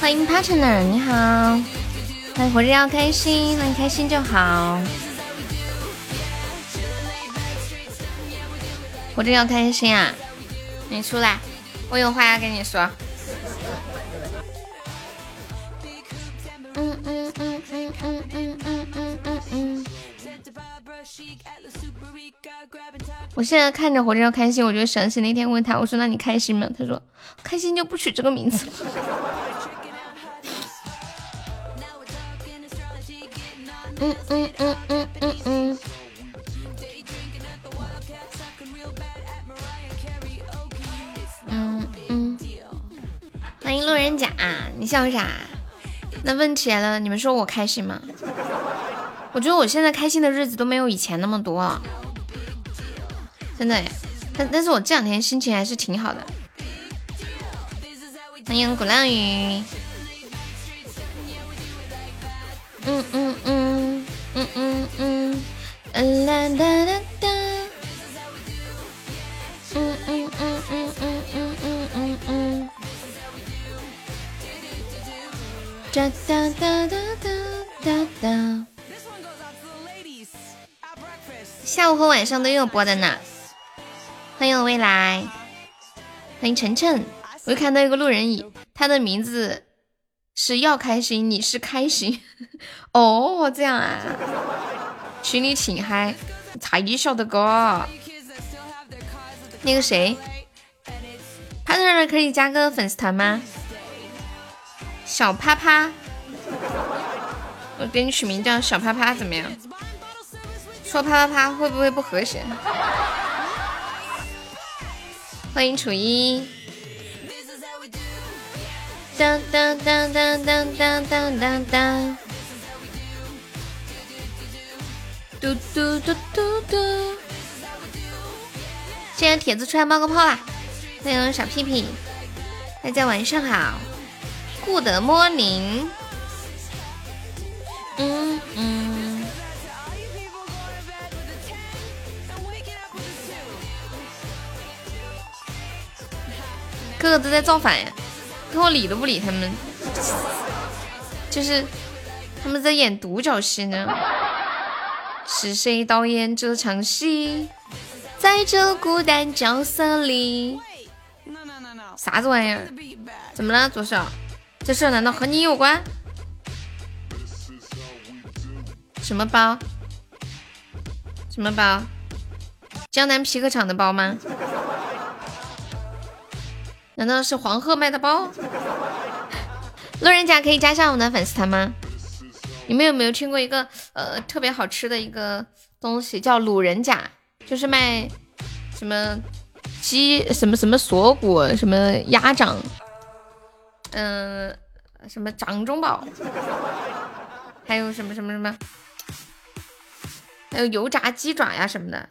欢迎 partner，你好，欢迎活着要开心，那你开心就好，活着要开心啊！你出来，我有话要跟你说。嗯嗯嗯嗯嗯嗯嗯嗯嗯。我现在看着活着要开心，我就想起那天问他，我说那你开心吗？他说开心就不取这个名字了。嗯嗯嗯嗯嗯嗯。嗯嗯。欢迎路人甲，你笑啥？那问题来了，你们说我开心吗？我觉得我现在开心的日子都没有以前那么多了，真的。但但是我这两天心情还是挺好的。欢迎鼓浪屿。嗯嗯嗯嗯嗯嗯。嗯啦哒哒哒。嗯嗯嗯嗯嗯嗯嗯嗯。哒哒哒哒哒哒哒。下午和晚上都有播的呢。欢迎未来，欢迎晨晨。我又看到一个路人乙，他的名字是要开心，你是开心。哦，这样啊，群里挺嗨，才晓得个。那个谁，他在这可以加个粉丝团吗？小啪啪，我给你取名叫小啪啪，怎么样？说啪啪啪会不会不和谐？欢迎楚一。当当当当当当当当当。嘟嘟嘟嘟嘟。现在铁子出来冒个泡啦！欢迎小屁屁，大家晚上好，Good morning。嗯嗯。哥哥都在造反呀，看我理都不理他们，就是他们在演独角戏呢。是谁导演这场戏？在这孤单角色里，啥子玩意儿？怎么了，左手？这事难道和你有关？什么包？什么包？江南皮革厂的包吗？难道是黄鹤卖的包？路人甲可以加上我们的粉丝团吗？你们有没有听过一个呃特别好吃的一个东西，叫卤人甲，就是卖什么鸡什么什么锁骨什么鸭掌，嗯，什么掌中宝，还有什么什么什么，还有油炸鸡爪呀什么的。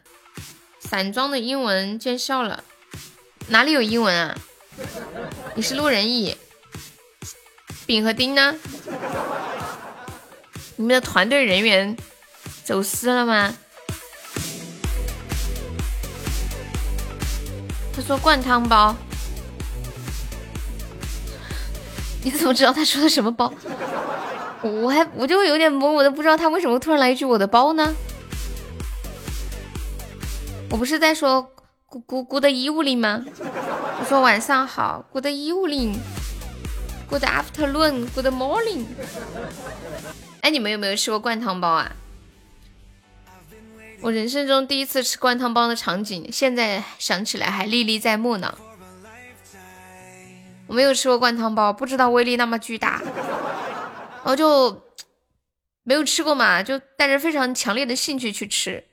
散装的英文见笑了，哪里有英文啊？你是路人乙，丙和丁呢？你们的团队人员走失了吗？他说灌汤包，你怎么知道他说的什么包？我还我就有点懵，我都不知道他为什么突然来一句我的包呢？我不是在说。咕咕咕的衣物里吗？我说晚上好，Good evening，Good afternoon，Good morning。哎，你们有没有吃过灌汤包啊？我人生中第一次吃灌汤包的场景，现在想起来还历历在目呢。我没有吃过灌汤包，不知道威力那么巨大，然后就没有吃过嘛，就带着非常强烈的兴趣去吃。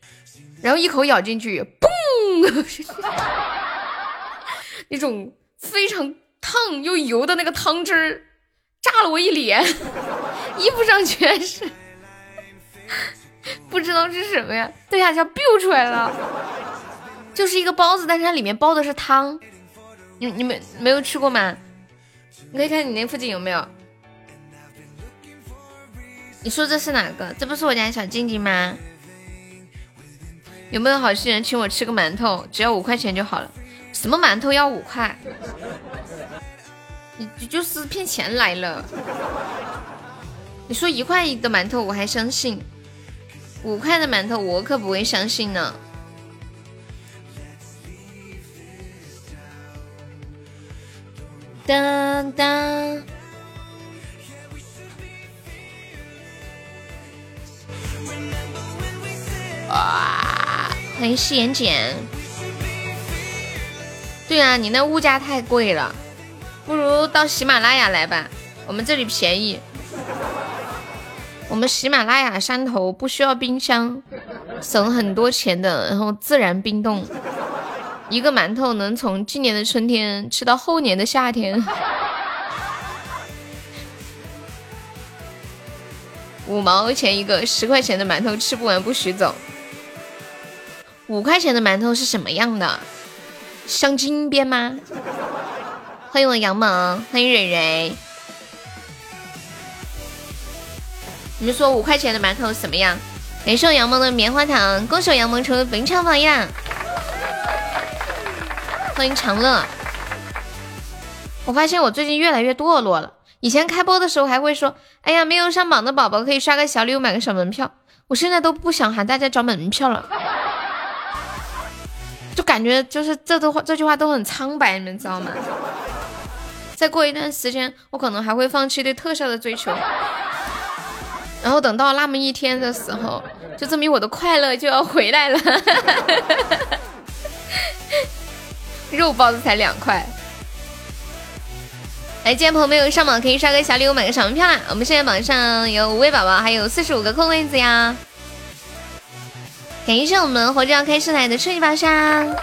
然后一口咬进去，嘣！那种非常烫又油的那个汤汁儿，炸了我一脸，衣服上全是，不知道是什么呀？对呀，像 biu 出来了，就是一个包子，但是它里面包的是汤。你你们没有吃过吗？你可以看你那附近有没有？你说这是哪个？这不是我家小静静吗？有没有好心人请我吃个馒头？只要五块钱就好了。什么馒头要五块？你就是骗钱来了。你说一块一的馒头我还相信，五块的馒头我可不会相信呢。当当，哇！欢迎誓言简。对啊，你那物价太贵了，不如到喜马拉雅来吧，我们这里便宜。我们喜马拉雅山头不需要冰箱，省很多钱的，然后自然冰冻。一个馒头能从今年的春天吃到后年的夏天，五毛钱一个，十块钱的馒头吃不完不许走。五块钱的馒头是什么样的？镶金边吗？欢迎我杨萌，欢迎蕊蕊。你们说五块钱的馒头什么样？感谢我杨萌的棉花糖，恭喜我杨萌成为本场榜样。欢迎长乐，我发现我最近越来越堕落了。以前开播的时候还会说，哎呀，没有上榜的宝宝可以刷个小礼物，买个小门票。我现在都不想喊大家找门票了，就感觉就是这都这句话都很苍白，你们知道吗？再过一段时间，我可能还会放弃对特效的追求，然后等到那么一天的时候，就证明我的快乐就要回来了。肉包子才两块，来，今天朋友没有上榜可以刷个小礼物买个小门票啦！我们现在榜上有五位宝宝，还有四十五个空位子呀！感谢我们活着要开始来的初级宝箱。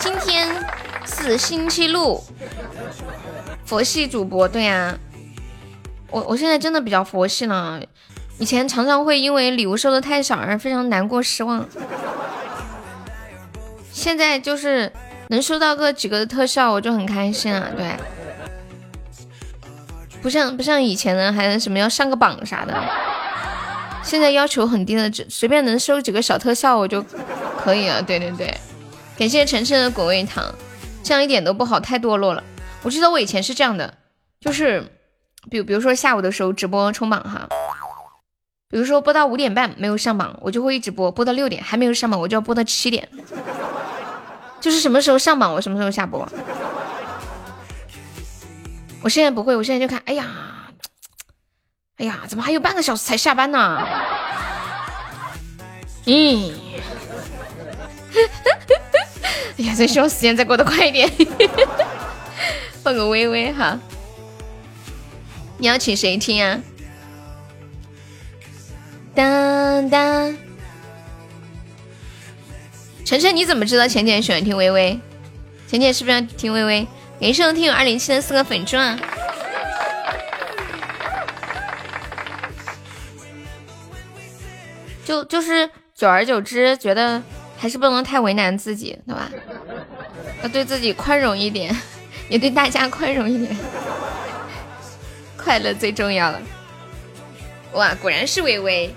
今天是星期六，佛系主播对呀，我我现在真的比较佛系了，以前常常会因为礼物收的太少而非常难过失望。现在就是能收到个几个的特效，我就很开心啊。对，不像不像以前的，还什么要上个榜啥的。现在要求很低的，只随便能收几个小特效我就可以了。对对对，感谢晨晨的果味糖，这样一点都不好，太堕落了。我记得我以前是这样的，就是比比如说下午的时候直播冲榜哈，比如说播到五点半没有上榜，我就会一直播，播到六点还没有上榜，我就要播到七点。就是什么时候上榜，我什么时候下播。我现在不会，我现在就看，哎呀，哎呀，怎么还有半个小时才下班呢？嗯，哎呀，真希望时间再过得快一点。放个微微哈，你要请谁听啊？当当。晨晨，你怎么知道浅浅喜欢听微微？浅浅是不是要听微微？感谢我听友二零七的四个粉钻。就就是久而久之，觉得还是不能太为难自己，对吧？要对自己宽容一点，也对大家宽容一点，快乐最重要了。哇，果然是微微。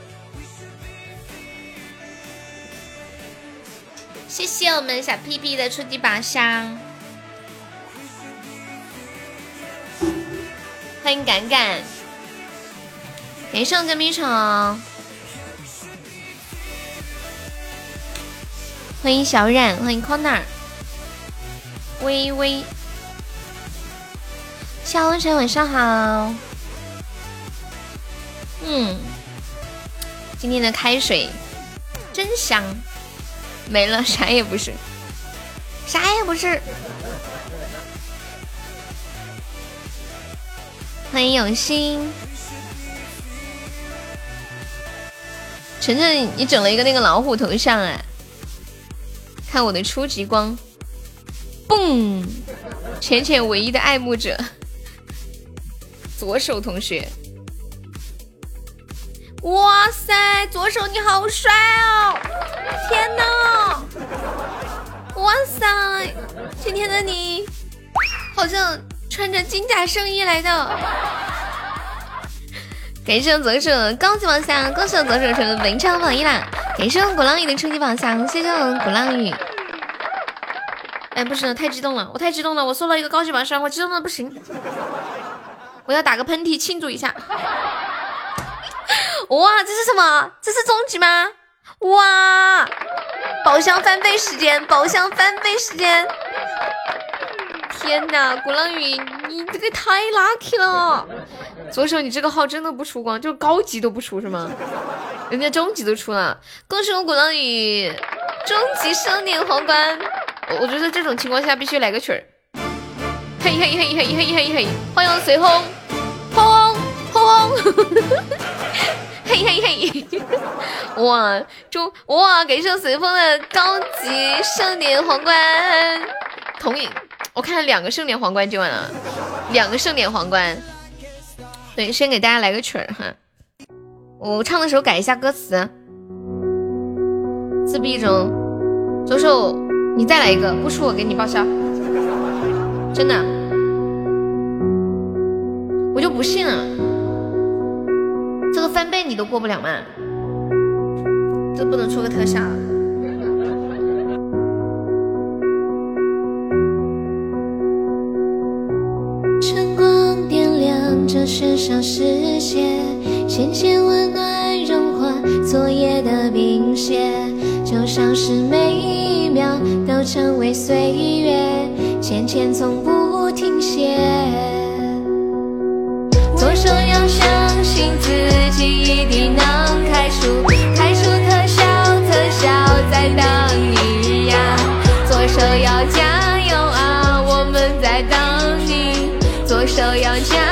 谢谢我们小屁屁的初级宝箱，欢迎敢敢，连上个米场，欢迎小冉，欢迎 corner，微微，小晨晚上好，嗯，今天的开水真香。没了，啥也不是，啥也不是。欢迎永新，晨晨，你整了一个那个老虎头像哎，看我的初级光，嘣！浅浅唯一的爱慕者，左手同学。哇塞，左手你好帅哦！天哪！哇塞，今天的你好像穿着金甲圣衣来的。感谢左手高级宝箱，恭喜我左手成为本场榜一啦！感谢我鼓浪屿的初级宝箱，谢谢我鼓浪屿。哎，不行，太激动了，我太激动了，我收了一个高级榜上，我激动的不行，我要打个喷嚏庆祝一下。哇，这是什么？这是终极吗？哇，宝箱翻倍时间，宝箱翻倍时间！天哪，鼓浪屿，你这个太 lucky 了！左手，你这个号真的不出光，就高级都不出是吗？人家中级都出了，恭喜我鼓浪屿终极盛典皇冠！我觉得这种情况下必须来个曲儿，嘿嘿嘿嘿嘿嘿嘿，欢迎随风，轰轰轰！嘿嘿嘿，哇，中哇，感谢随风的高级盛典皇冠，同意，我看了两个盛典皇冠就完了，两个盛典皇冠。对，先给大家来个曲儿哈，我唱的时候改一下歌词，自闭中，左手你再来一个，不出我给你报销，真的，我就不信了。这个翻倍你都过不了吗？这不能出个特效。晨光点亮这喧嚣世界，浅浅温暖融化昨夜的冰雪，就像是每一秒都成为岁月，浅浅从不停歇。左手要相信自己，一定能开出开出特效特效，在等你呀。左手要加油啊，我们在等你。左手要加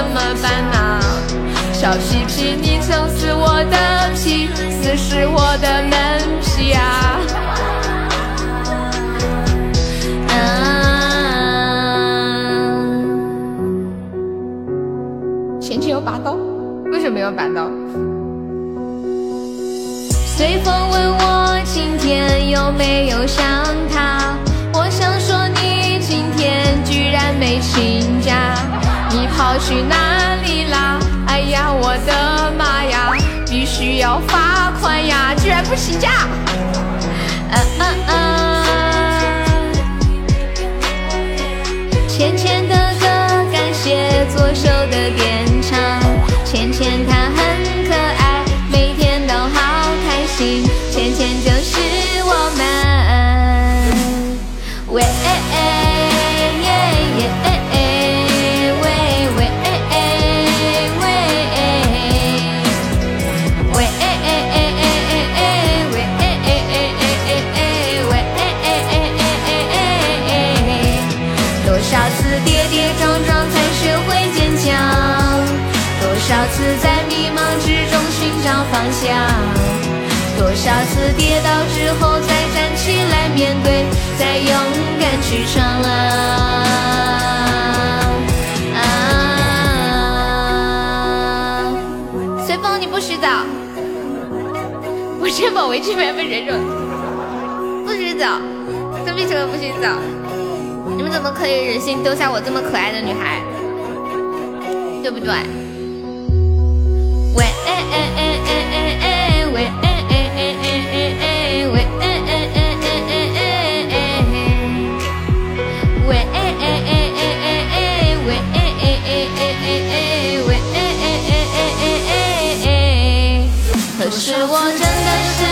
怎么办啊？小屁屁，你曾是我的皮，死是我的门皮啊！啊前期有拔刀，为什么要拔刀？随风问我今天有没有想他，我想说你今天居然没请假，你跑去哪里啦？哎呀，我的妈呀，必须要罚款呀！居然不请假。多少次跌倒之后再站起来面对，再勇敢去闯啊！随风你不许走，我先保围裙要被人肉，不许走，跟屁虫不许走！你们怎么可以忍心丢下我这么可爱的女孩？对不对？喂哎哎哎哎哎哎喂哎！可是我真的是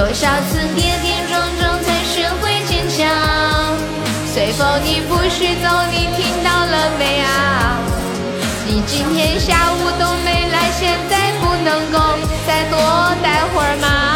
多少次跌跌撞撞才学会坚强？随风你不许走，你听到了没啊？你今天下午都没来，现在不能够再多待会儿吗？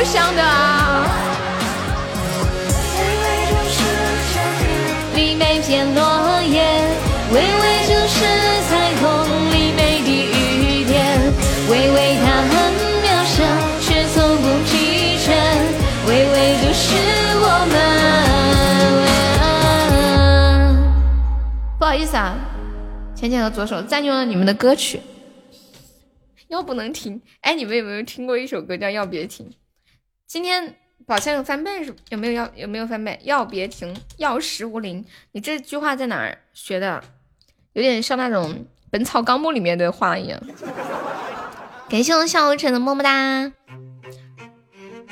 开包厢的啊。里每片落叶，微微就是彩虹里每滴雨点，微微它很渺小，却从不疲倦，微微就是我们。不好意思啊，浅浅和左手占用了你们的歌曲。要不能停？哎，你们有没有听过一首歌叫《要别停》？今天宝箱有翻倍是？有没有要？有没有翻倍？要别停，药石无灵。你这句话在哪儿学的？有点像那种《本草纲目》里面的话一样。感谢我笑无尘的么么哒。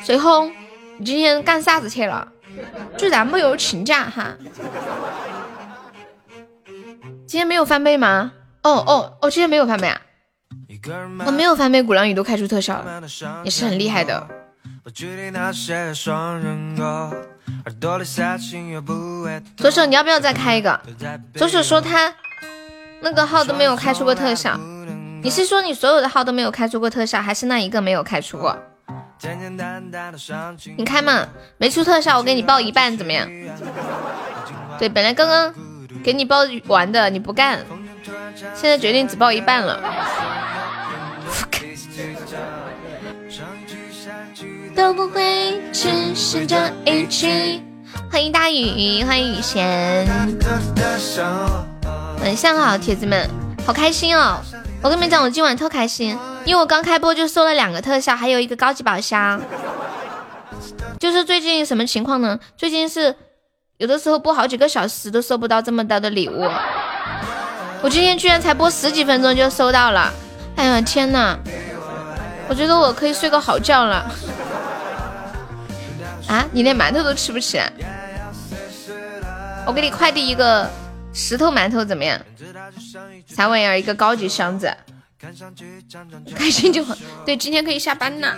随后，你今天干啥子去了？居然没有请假哈？今天没有翻倍吗？哦哦哦，今天没有翻倍啊？我没有翻倍，鼓浪屿都开出特效了，也是很厉害的。左手，你要不要再开一个？左手说他那个号都没有开出过特效，你是说你所有的号都没有开出过特效，还是那一个没有开出过？你开嘛，没出特效，我给你报一半，怎么样？对，本来刚刚给你报完的，你不干，现在决定只报一半了。都不会只是这一句。欢迎大雨，欢迎雨贤，晚上好，铁子们，好开心哦！我跟你们讲，我今晚特开心，因为我刚开播就收了两个特效，还有一个高级宝箱。就是最近什么情况呢？最近是有的时候播好几个小时都收不到这么大的礼物，我今天居然才播十几分钟就收到了！哎呀天呐！我觉得我可以睡个好觉了。啊！你连馒头都吃不起，我给你快递一个石头馒头怎么样？啥玩意儿？一个高级箱子，开心就好。对，今天可以下班了，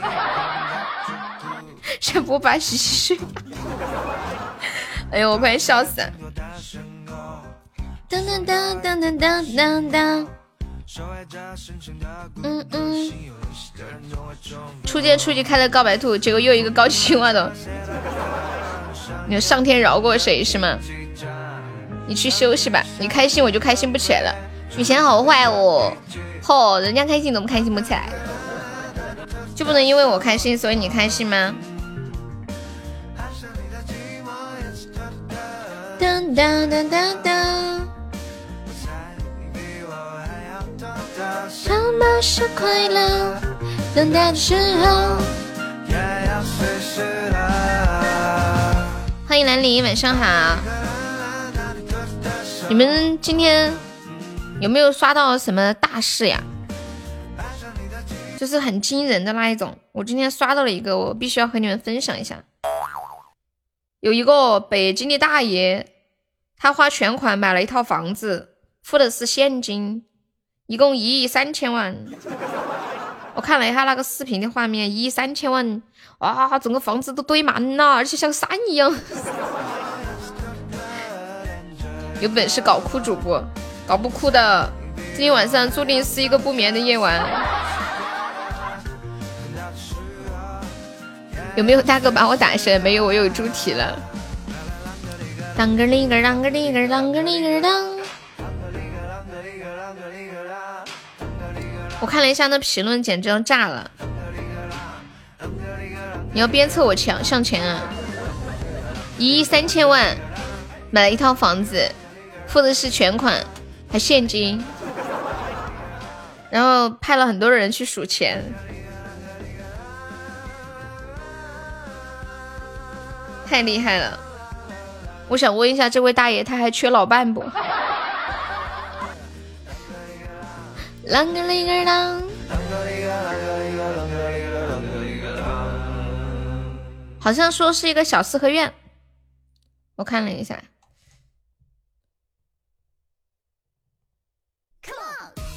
下播吧，洗洗睡。哎呦，我快笑死！当当当当当当当当。嗯嗯。初见初级开的告白兔，结果又一个高级青蛙的。你说上天饶过谁是吗？你去休息吧，你开心我就开心不起来了。雨贤好坏哦，吼，人家开心怎么开心不起来？就不能因为我开心所以你开心吗？当当当当当。他妈是快乐，等待的时候。欢迎兰陵，晚上好。你们今天有没有刷到什么大事呀？就是很惊人的那一种。我今天刷到了一个，我必须要和你们分享一下。有一个北京的大爷，他花全款买了一套房子，付的是现金。一共一亿三千万，我看了一下那个视频的画面，一亿三千万，哇，整个房子都堆满了，而且像山一样。有本事搞哭主播，搞不哭的，今天晚上注定是一个不眠的夜晚。有没有大哥把我打下？没有，我有猪蹄了。当个哩个当个哩个当个哩个当。我看了一下那评论，简直要炸了！你要鞭策我强向前啊！一亿三千万买了一套房子，付的是全款，还现金，然后派了很多人去数钱，太厉害了！我想问一下这位大爷，他还缺老伴不？啷个哩个啷，好像说是一个小四合院，我看了一下。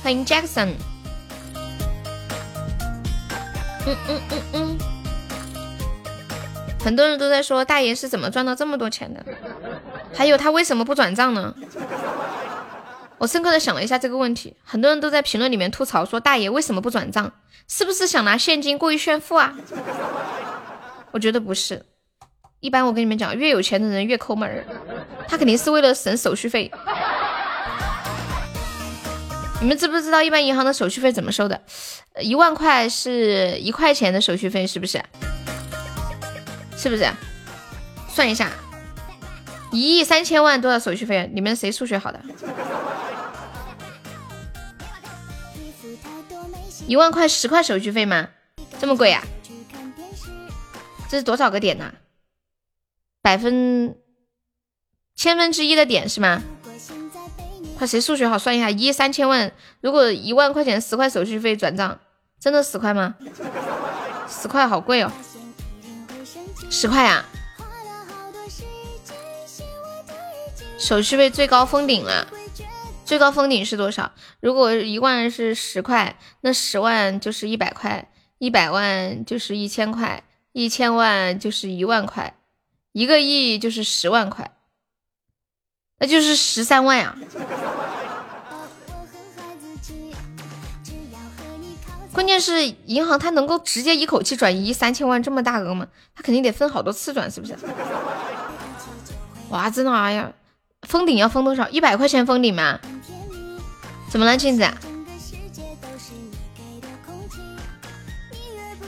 欢迎 Jackson。嗯嗯嗯嗯，很多人都在说大爷是怎么赚到这么多钱的，还有他为什么不转账呢？我深刻的想了一下这个问题，很多人都在评论里面吐槽说大爷为什么不转账？是不是想拿现金过于炫富啊？我觉得不是，一般我跟你们讲，越有钱的人越抠门儿，他肯定是为了省手续费。你们知不知道一般银行的手续费怎么收的？一万块是一块钱的手续费，是不是？是不是？算一下，一亿三千万多少手续费？你们谁数学好的？一万块十块手续费吗？这么贵呀？这是多少个点呢？百分千分之一的点是吗？快谁数学好算一下，一三千万，如果一万块钱十块手续费转账，真的十块吗？十块好贵哦，十块呀？手续费最高封顶了。最高封顶是多少？如果一万是十块，那十万就是一百块，一百万就是一千块，一千万就是一万块，一个亿就是十万块，那就是十三万呀！关键是银行它能够直接一口气转移三千万这么大额吗？它肯定得分好多次转，是不是？哇，真的啊呀！封顶要封多少？一百块钱封顶吗？怎么了，镜子？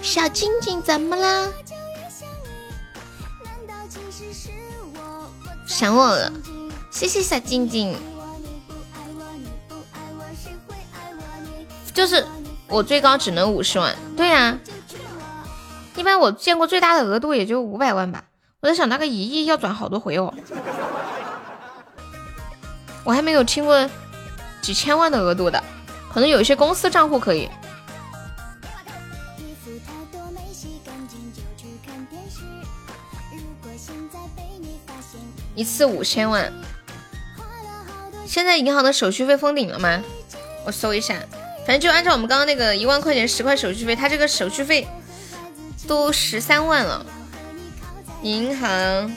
小静静怎么了？想我了，谢谢小静静。就是我最高只能五十万，对呀。一般我见过最大的额度也就五百万吧。我在想那个一亿要转好多回哦。我还没有听过几千万的额度的，可能有一些公司账户可以。一次五千万，现在银行的手续费封顶了吗？我搜一下，反正就按照我们刚刚那个一万块钱十块手续费，它这个手续费都十三万了。银行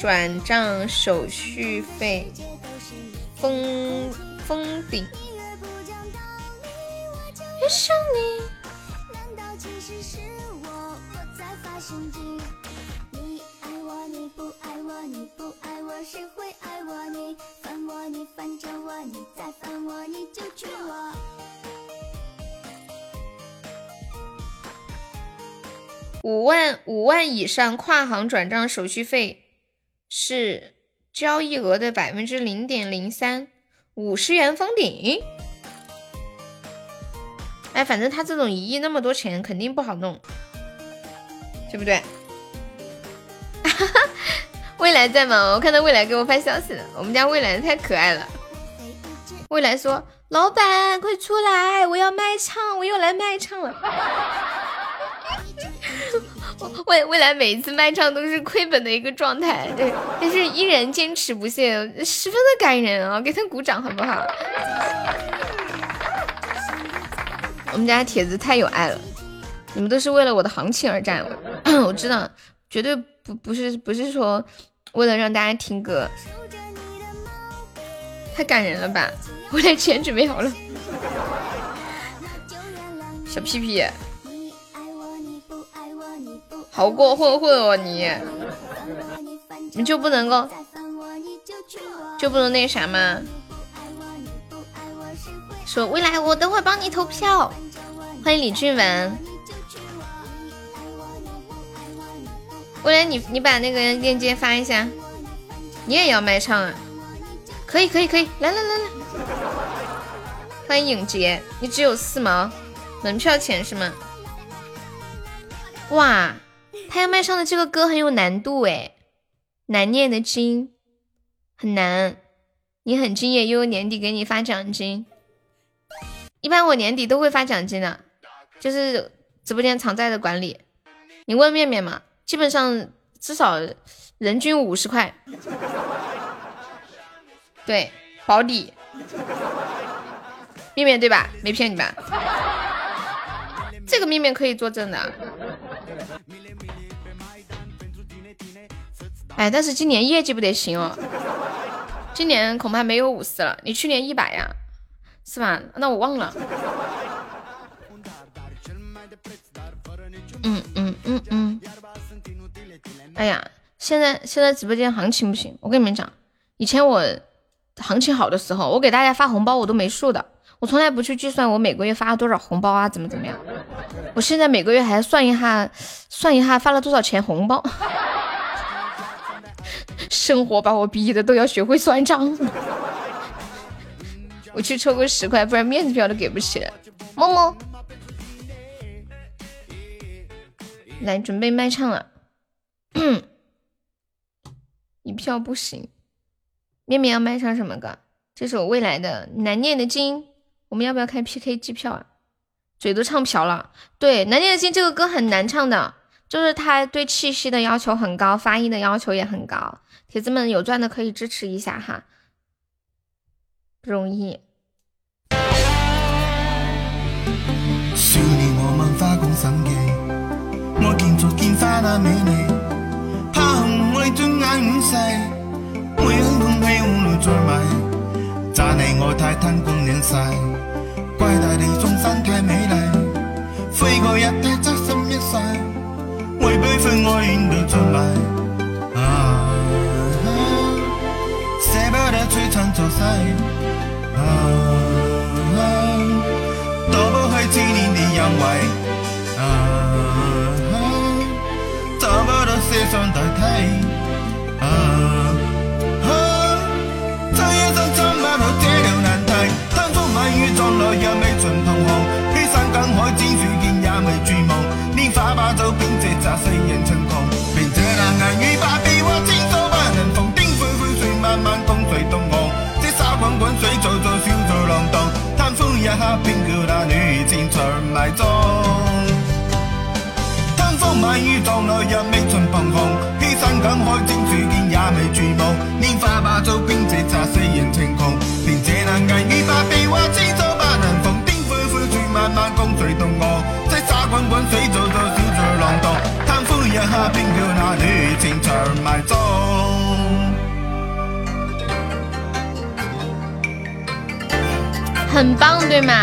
转账手续费。封封顶。五万五万以上跨行转账手续费是。交易额的百分之零点零三，五十元封顶。哎，反正他这种一亿那么多钱，肯定不好弄，对不对？未来在吗？我看到未来给我发消息了。我们家未来太可爱了。未来说：“老板，快出来，我要卖唱，我又来卖唱了。” 未未来每一次卖唱都是亏本的一个状态，对，但是依然坚持不懈，十分的感人啊！给他鼓掌好不好？我们家铁子太有爱了，你们都是为了我的行情而战，我知道，绝对不不是不是说为了让大家听歌，太感人了吧！我的钱准备好了，小屁屁。好过混混哦你，你就不能够，就不能那啥吗？说未来我等会帮你投票，欢迎李俊文。未来你你把那个链接发一下，你也要卖唱啊？可以可以可以，来来来来，欢迎影杰，你只有四毛门票钱是吗？哇！他要麦上的这个歌很有难度哎，难念的经，很难。你很敬业，悠悠年底给你发奖金。一般我年底都会发奖金的，就是直播间常在的管理。你问面面嘛，基本上至少人均五十块。对，保底。面面对吧？没骗你吧？这个面面可以作证的。哎，但是今年业绩不得行哦，今年恐怕没有五十了。你去年一百呀，是吧？那我忘了。嗯嗯嗯嗯。哎呀，现在现在直播间行情不行，我跟你们讲，以前我行情好的时候，我给大家发红包我都没数的，我从来不去计算我每个月发了多少红包啊，怎么怎么样。我现在每个月还算一下，算一下发了多少钱红包。生活把我逼的都要学会算账。我去抽个十块，不然面子票都给不起了。么么。来，准备卖唱了。一票不行。面面要卖唱什么歌？这首未来的难念的经。我们要不要开 PK 机票啊？嘴都唱瓢了。对，难念的经这个歌很难唱的，就是他对气息的要求很高，发音的要求也很高。铁子们有钻的可以支持一下哈，不容易。少年我问花共神奇，我见着见花那美丽，怕红为转眼五世，每很空气无路再迷，赞你我太贪功恋势，怪大地众生太美丽，飞过一太真心一世，为悲愤我愿都出卖啊。舍不得璀璨作世，啊，躲不开纪念的阳痿，啊，找不到谁相代替，也未尽彷徨，披山赶海千水见也未绝望，拈花把酒便借砸世人情狂，凭这难挨与百变或千手不能逢。慢慢共谁同航？这沙滚滚水皱皱，小作浪荡。贪欢一刻，偏叫那女战场埋葬。贪风漫雨撞来日未尽彷徨。披山赶海，千处见也未绝望。拈花把酒，并借茶，世人情狂。凭这难挨与百变或千手。灰灰水，慢慢共谁同航？这沙滚滚水皱皱，小作浪荡。贪欢一刻，偏叫那女战场埋葬。很棒，对吗？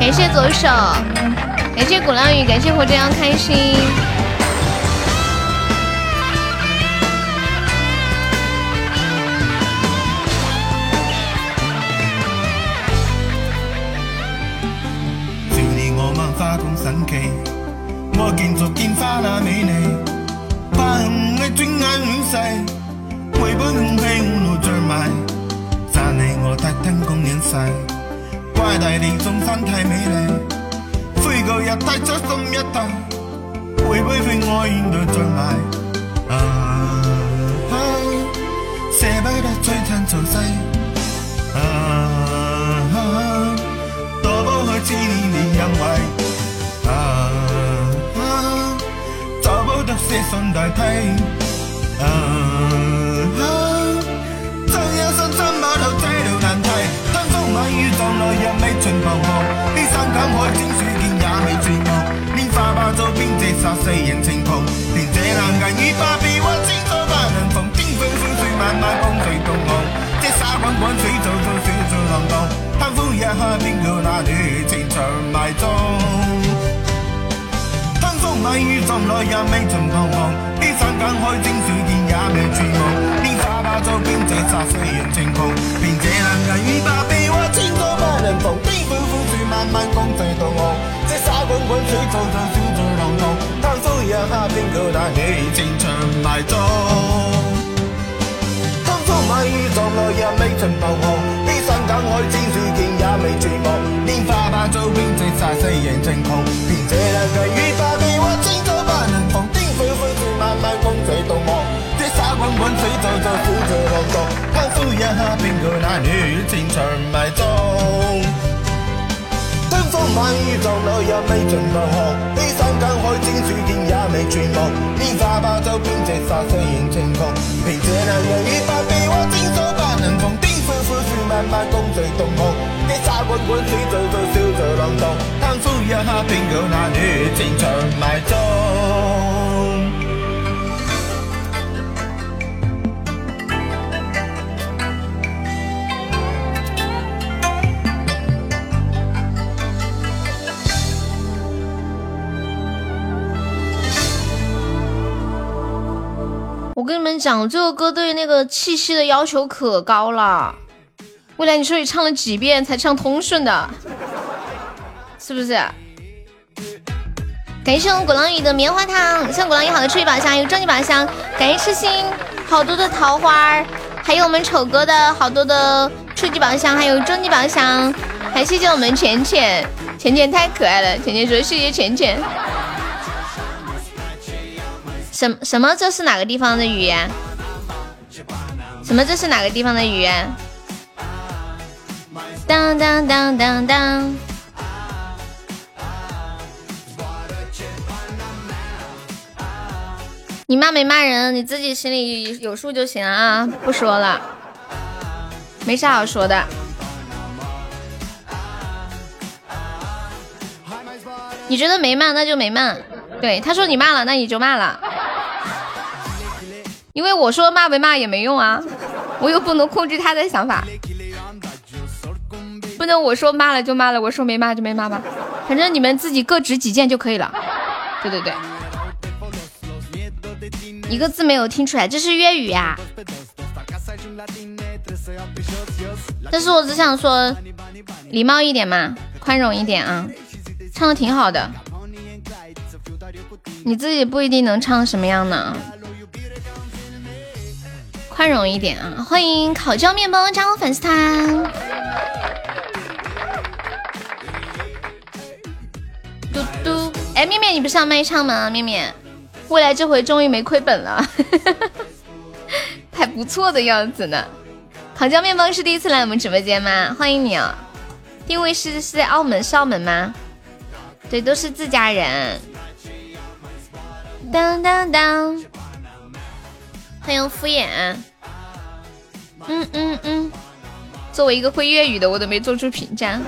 感谢左手，感谢鼓浪屿，感谢活这样开心。神奇，我见着见花那美丽，怕红的转眼远逝，为本空气无路再埋，赞你我太贪功恋势。怪大地众生太美丽，飞过日太出心一大，会不会我愿都再埋？啊，舍不得璀璨俗世，啊，躲不开千年的阴霾，找不到写信代替，啊，这一生怎么都这了难题。万雨撞来日未尽彷徨，披山赶海千水见也未绝望。拈花把酒便借杀世人情狂，连这难挨与百变或千载不能逢。颠飞灰水漫漫共谁同航？这沙滚滚水皱皱小作浪荡，贪欢一刻便叫那女情长埋葬。风雨撞来日未曾彷徨，披山赶海千水见也未绝望。拈花把酒便借杀世人情狂，连这难挨与百变。千载不能逢，悲欢苦水漫漫共谁同航？这沙滚滚水皱皱，小作浪荡。贪欢一刻，便叫那女情长埋葬。风漫雨撞来也未尽彷徨，披山赶海千水见也未绝望。拈花把酒便借杀世人情狂，凭这难挨与漫漫共谁同航？这沙滚滚水皱皱，小作浪荡。一刻，便叫那女情长埋葬。登风漫雨撞来日未尽彷徨，披山赶海千水见也未绝望。拈花把酒便借杀世人情狂，凭这男人与百臂或千手不能逢。颠飞灰水漫漫共谁同航？这沙滚滚水皱皱，笑着浪荡。贪欢一刻，便叫那女情长埋葬。跟你们讲，这首歌对那个气息的要求可高了。未来你说你唱了几遍才唱通顺的，是不是？感谢我们鼓浪屿的棉花糖，谢鼓浪屿好的初级宝箱，有终极宝箱，感谢痴心，好多的桃花，还有我们丑哥的好多的初级宝箱，还有终极宝箱，还谢谢我们浅浅，浅浅太可爱了，浅浅说谢谢浅浅。什什么？这是哪个地方的语言？什么？这是哪个地方的语言？当当当当当。你骂没骂人？你自己心里有数就行啊，不说了，没啥好说的。你觉得没骂，那就没骂。对，他说你骂了，那你就骂了。因为我说骂没骂也没用啊，我又不能控制他的想法，不能我说骂了就骂了，我说没骂就没骂吧，反正你们自己各执己见就可以了。对对对。一个字没有听出来，这是粤语呀。但是我只想说，礼貌一点嘛，宽容一点啊。唱的挺好的，你自己不一定能唱什么样呢。宽容一点啊！欢迎烤焦面包加入粉丝团。嘟嘟，哎，面面你不是要卖唱吗？面面。未来这回终于没亏本了，还不错的样子呢。烤焦面包是第一次来我们直播间吗？欢迎你哦。定位是是在澳门，是澳门吗？对，都是自家人。当当当，欢迎敷衍。嗯嗯嗯，作为一个会粤语的，我都没做出评价。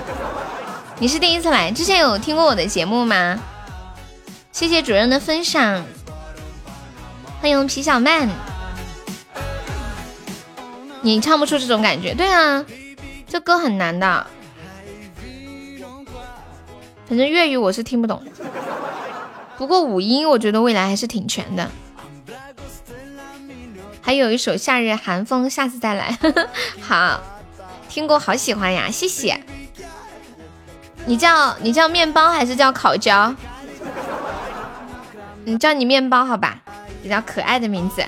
你是第一次来，之前有听过我的节目吗？谢谢主任的分享。欢迎皮小曼，你唱不出这种感觉，对啊，这歌很难的。反正粤语我是听不懂，不过五音我觉得未来还是挺全的。还有一首《夏日寒风》，下次再来。好，听过，好喜欢呀，谢谢。你叫你叫面包还是叫烤焦？你叫你面包好吧。比较可爱的名字，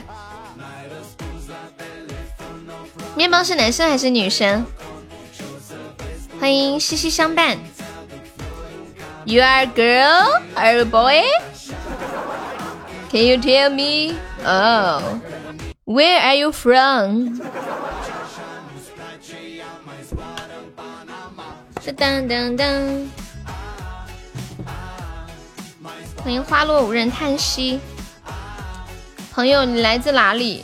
面包是男生还是女生？欢迎西西相伴。You are girl or a boy? Can you tell me? Oh, where are you from? 当当当！欢迎花落无人叹息。朋友，你来自哪里？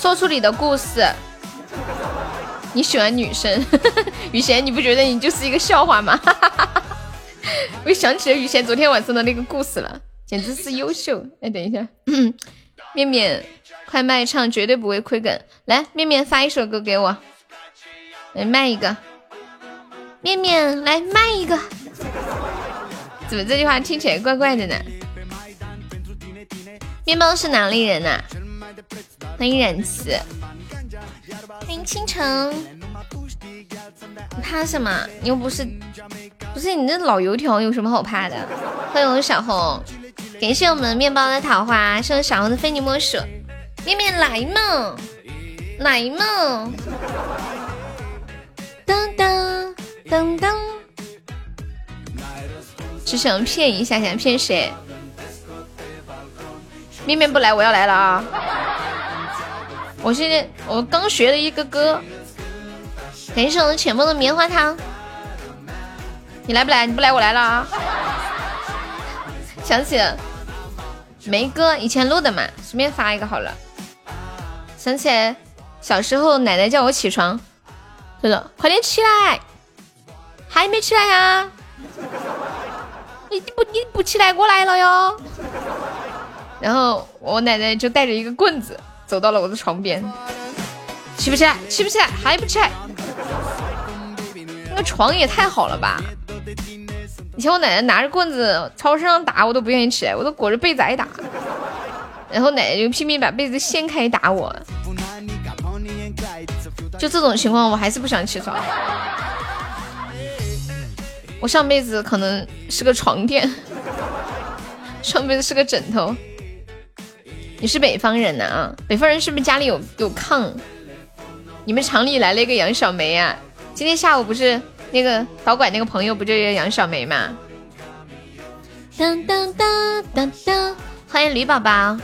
说出你的故事。你喜欢女生，雨贤，你不觉得你就是一个笑话吗？我想起了雨贤昨天晚上的那个故事了，简直是优秀。哎，等一下，面面快卖唱，绝对不会亏梗。来，面面发一首歌给我，来卖一个。面面来卖一个，怎么这句话听起来怪怪的呢？面包是哪里人呐？欢迎冉慈，欢迎倾城。你怕什么？你又不是不是你这老油条，有什么好怕的？欢迎我小红，感谢我们面包的桃花，谢谢小红的非你莫属。面面来嘛，来嘛！噔噔噔噔，只想骗一下，想骗谁？面面不来，我要来了啊！我现在我刚学了一个歌，感谢我们浅梦的棉花糖。你来不来？你不来，我来了啊！想起了梅哥以前录的嘛，随便发一个好了。想起来小时候奶奶叫我起床，他说：“快点起来，还没起来呀？你不你不起来，我来了哟。”然后我奶奶就带着一个棍子走到了我的床边，起不起来？起不起来？还不起来？那个床也太好了吧！以前我奶奶拿着棍子朝身上打，我都不愿意起来，我都裹着被子挨打。然后奶奶就拼命把被子掀开打我。就这种情况，我还是不想起床。我上辈子可能是个床垫，上辈子是个枕头。你是北方人呐啊？北方人是不是家里有有炕？你们厂里来了一个杨小梅呀？今天下午不是那个导管那个朋友不就叫杨小梅吗？当当当当当，欢迎驴宝宝。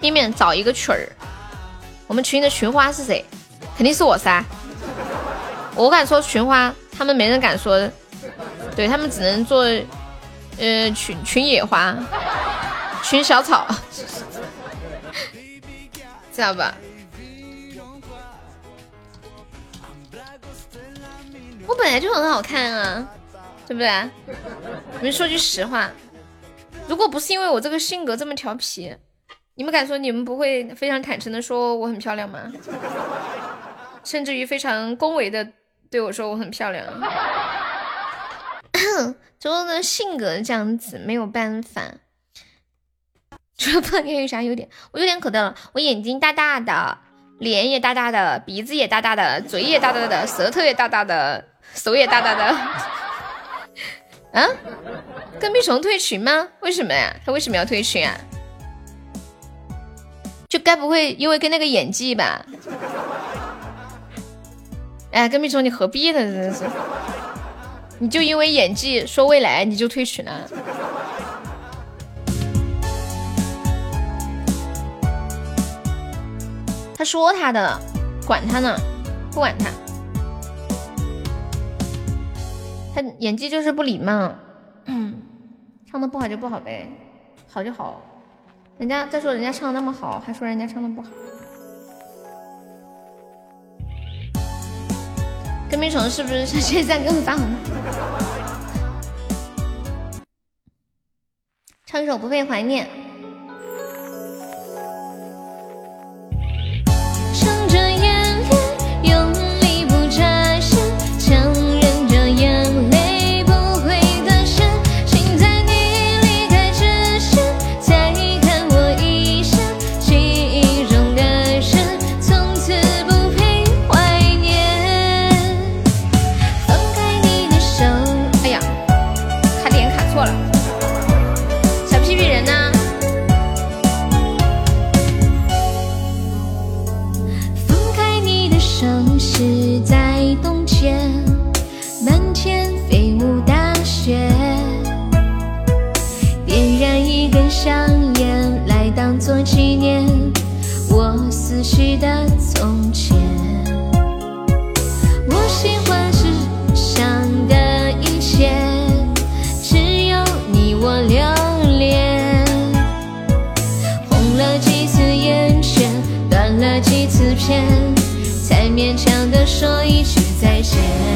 面面找一个曲儿，我们群的群花是谁？肯定是我噻！我敢说群花，他们没人敢说，对他们只能做呃群群野花、群小草，知道吧？我本来就很好看啊，对不对？你们说句实话，如果不是因为我这个性格这么调皮。你们敢说你们不会非常坦诚的说我很漂亮吗？甚至于非常恭维的对我说我很漂亮。周的性格这样子没有办法。除了胖点有啥优点？我优点可多了，我眼睛大大的，脸也大大的，鼻子也大大的，嘴也大大的，舌头也大大的，手也大大的。啊？跟屁虫退群吗？为什么呀？他为什么要退群啊？就该不会因为跟那个演技吧？哎，跟屁虫，你何必呢？真的是，你就因为演技说未来你就退群了？他说他的，管他呢，不管他。他演技就是不礼貌，嗯，唱的不好就不好呗，好就好。人家再说人家唱的那么好，还说人家唱的不好。跟屁虫是不是现在给我发红包？唱一首《不被怀念》。才勉强的说一句再见。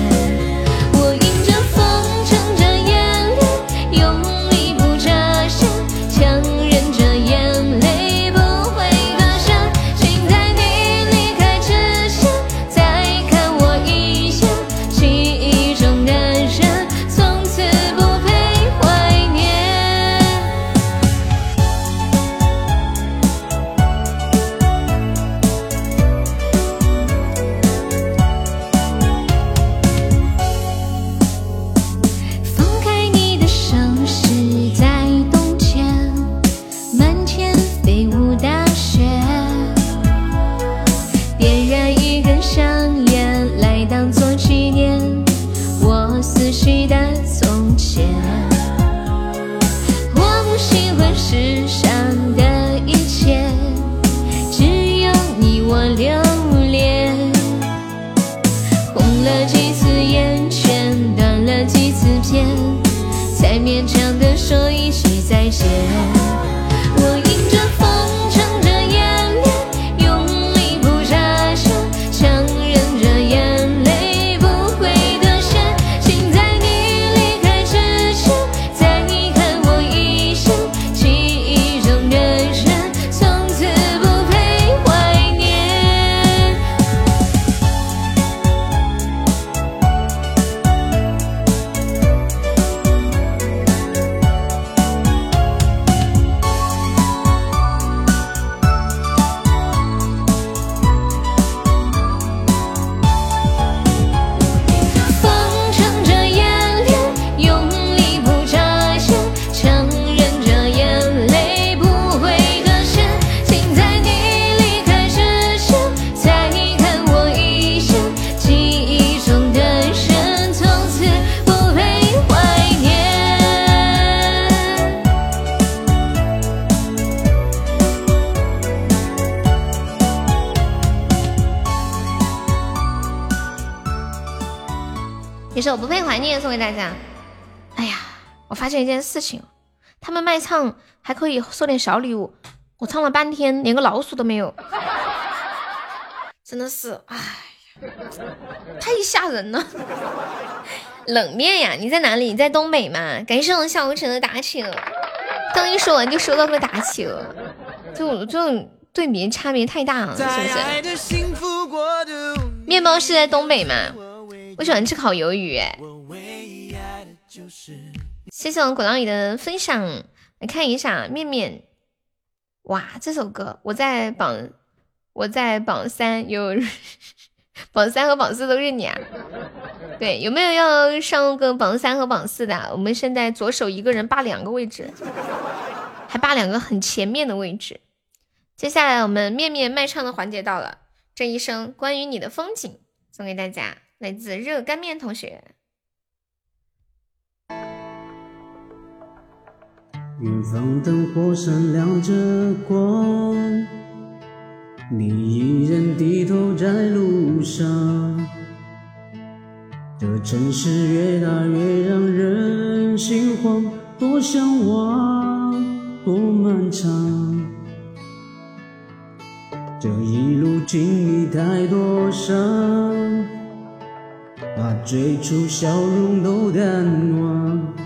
可以送点小礼物，我唱了半天连个老鼠都没有，真的是，哎，太吓人了。冷面呀，你在哪里？你在东北吗？感谢我们小无尘的打起了，刚一说完就收到个打起了，就这种对比差别太大了，是不是？面包是在东北吗？我喜欢吃烤鱿鱼，哎。谢谢我们果浪里的分享，来看一下面面。哇，这首歌我在榜，我在榜三有。榜三和榜四都是你啊？对，有没有要上个榜三和榜四的？我们现在左手一个人霸两个位置，还霸两个很前面的位置。接下来我们面面卖唱的环节到了，这一生关于你的风景送给大家，来自热干面同学。远方灯火闪亮着光。你一人低头在路上，这城市越大越让人心慌，多向往，多漫长。这一路经历太多伤，把最初笑容都淡忘。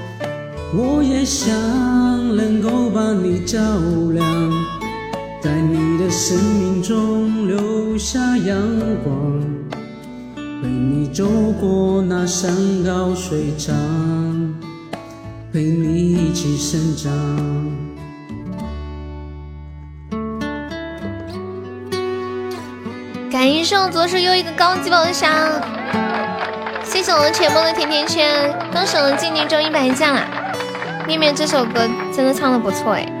我也想能够把你照亮。在你的生命中留下阳光，陪你走过那山高水长，陪你一起生长。感谢我左手又一个高级宝箱，谢谢我们前梦的甜甜圈，恭喜我们静静中一百赞啦！面面这首歌真的唱的不错哎。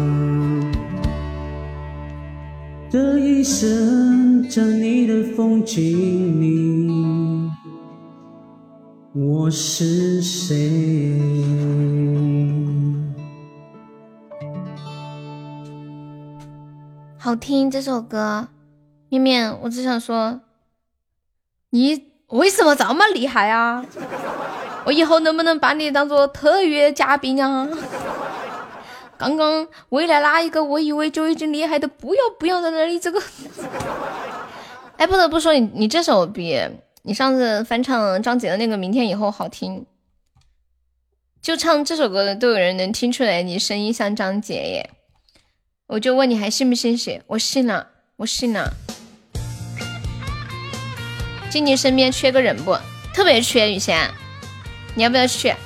是谁？好听这首歌，面面，我只想说，你为什么这么厉害啊？我以后能不能把你当做特约嘉宾啊？刚刚未来哪一个我以为就已经厉害的不要不要在那里这个。哎，不得不说你你这首比你上次翻唱张杰的那个《明天以后》好听。就唱这首歌的都有人能听出来你声音像张杰耶。我就问你还信不信邪？我信了，我信了。静静身边缺个人不？特别缺雨贤，你要不要去？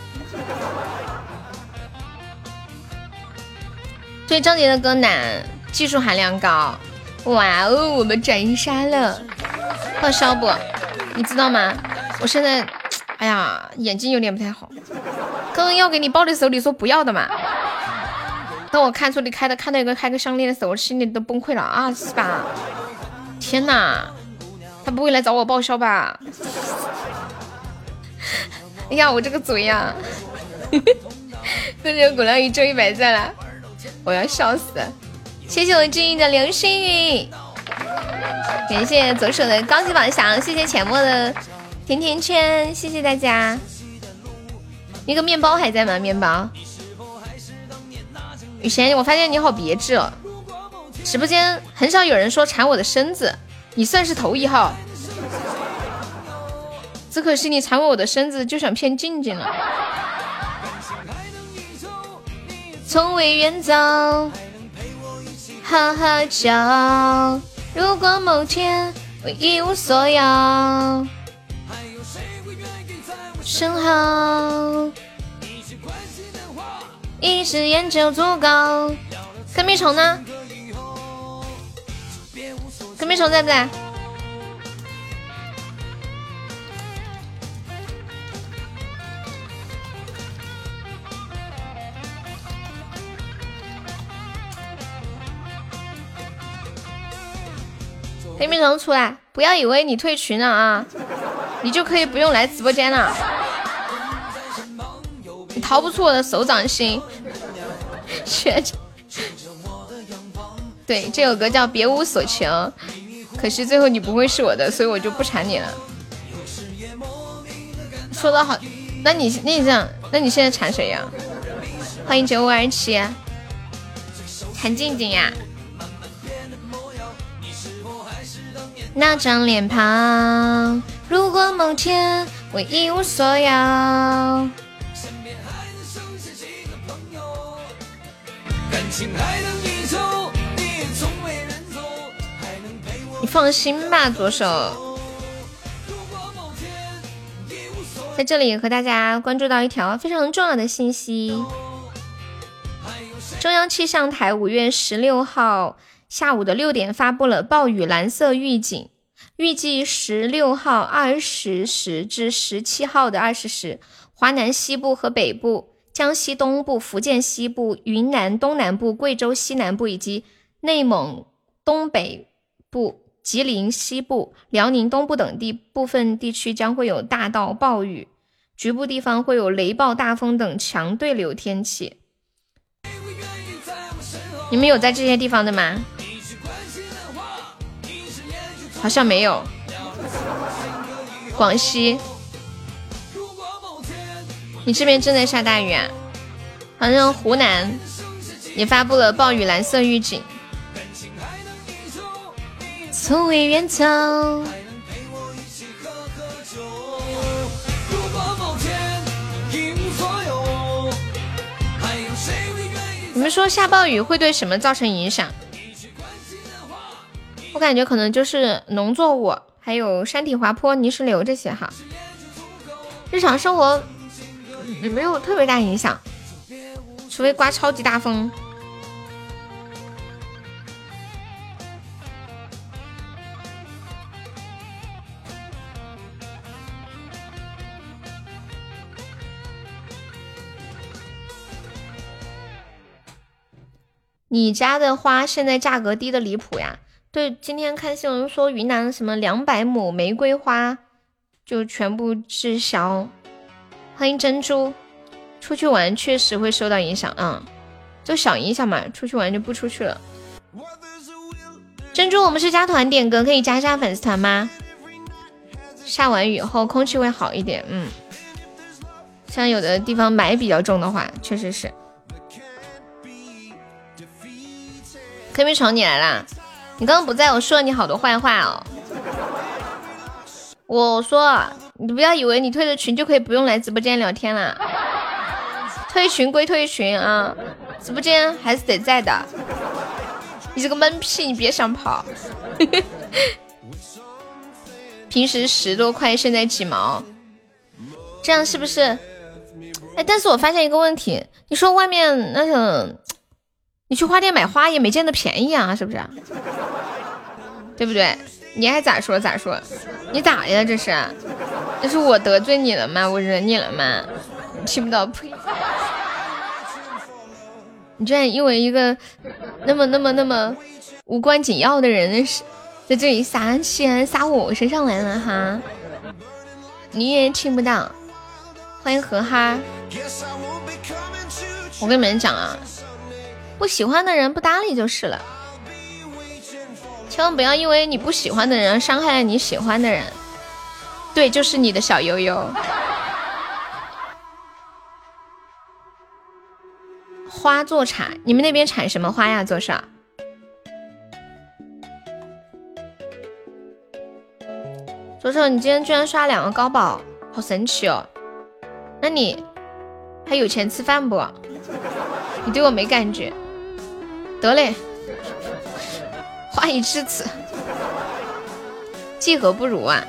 对张杰的歌难，技术含量高。哇哦，我们斩杀了，报销不？你知道吗？我现在，哎呀，眼睛有点不太好。刚刚要给你包的时候，你说不要的嘛。等我看出你开的看到一个开个项链的时候，我心里都崩溃了啊，是吧？天哪！他不会来找我报销吧？哎呀，我这个嘴呀！恭喜我鼓浪屿中一百赞了，我要笑死！谢谢我志毅的流星雨，感谢左手的高级宝箱，谢谢浅墨的甜甜圈，谢谢大家。那个面包还在吗？面包？雨贤，我发现你好别致哦，直播间很少有人说馋我的身子。你算是头一号，只可惜你馋我的身子，就想骗静静了。从未远走，喝喝酒。如果某天我一无所有，身后一支烟就足够。隔壁虫呢？隔壁虫在不在？黑屁虫出来！不要以为你退群了啊，你就可以不用来直播间了。你逃不出我的手掌心。学着。对，这首歌叫《别无所求》，可惜最后你不会是我的，所以我就不缠你了。说的好，那你那你这样，那你现在缠谁呀？欢迎九五二七，缠静静呀。那张脸庞，如果某天我一无所有。你放心吧，左手。在这里和大家关注到一条非常重要的信息：中央气象台五月十六号下午的六点发布了暴雨蓝色预警，预计十六号二十时至十七号的二十时，华南西部和北部、江西东部、福建西部、云南东南部、贵州西南部以及内蒙东北部。吉林西部、辽宁东部等地部分地区将会有大到暴雨，局部地方会有雷暴、大风等强对流天气。你们有在这些地方的吗？好像没有。广西，你这边正在下大雨啊？好像湖南也发布了暴雨蓝色预警。从未远走。你们说下暴雨会对什么造成影响？我感觉可能就是农作物，还有山体滑坡、泥石流这些哈。日常生活也没有特别大影响，除非刮超级大风。你家的花现在价格低的离谱呀！对，今天看新闻说云南什么两百亩玫瑰花就全部滞销。欢迎珍珠，出去玩确实会受到影响啊，就小影响嘛，出去玩就不出去了。珍珠，我们是加团点歌，可以加一下粉丝团吗？下完雨后空气会好一点。嗯，像有的地方霾比较重的话，确实是。黑皮虫，你来啦！你刚刚不在我说了你好多坏话哦。我说，你不要以为你退了群就可以不用来直播间聊天了。退群归退群啊，直播间还是得在的。你这个闷屁，你别想跑。平时十多块，现在几毛，这样是不是？哎，但是我发现一个问题，你说外面那种。你去花店买花也没见得便宜啊，是不是？对不对？你爱咋说咋说。你咋的呀？这是？这是我得罪你了吗？我惹你了吗？听不到呸！你居然因为一个那么那么那么无关紧要的人，在这里撒气撒我身上来了哈？你也听不到。欢迎何哈。我跟你们讲啊。不喜欢的人不搭理就是了，千万不要因为你不喜欢的人伤害了你喜欢的人。对，就是你的小悠悠。花做产，你们那边产什么花呀？做啥？左手，你今天居然刷两个高宝，好神奇哦！那你还有钱吃饭不？你对我没感觉？得嘞，话已至此，既何不如啊？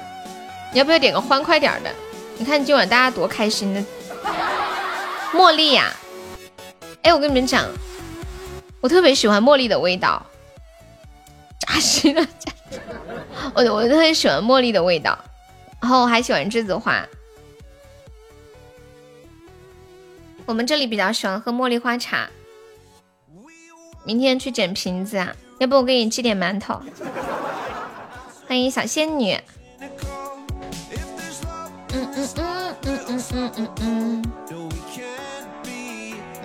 你要不要点个欢快点的？你看今晚大家多开心的。茉莉呀，哎，我跟你们讲，我特别喜欢茉莉的味道。扎心了，扎我我特别喜欢茉莉的味道，然后我还喜欢栀子花。我们这里比较喜欢喝茉莉花茶。明天去捡瓶子啊？要不我给你寄点馒头。欢迎小仙女。嗯嗯嗯嗯嗯嗯嗯嗯。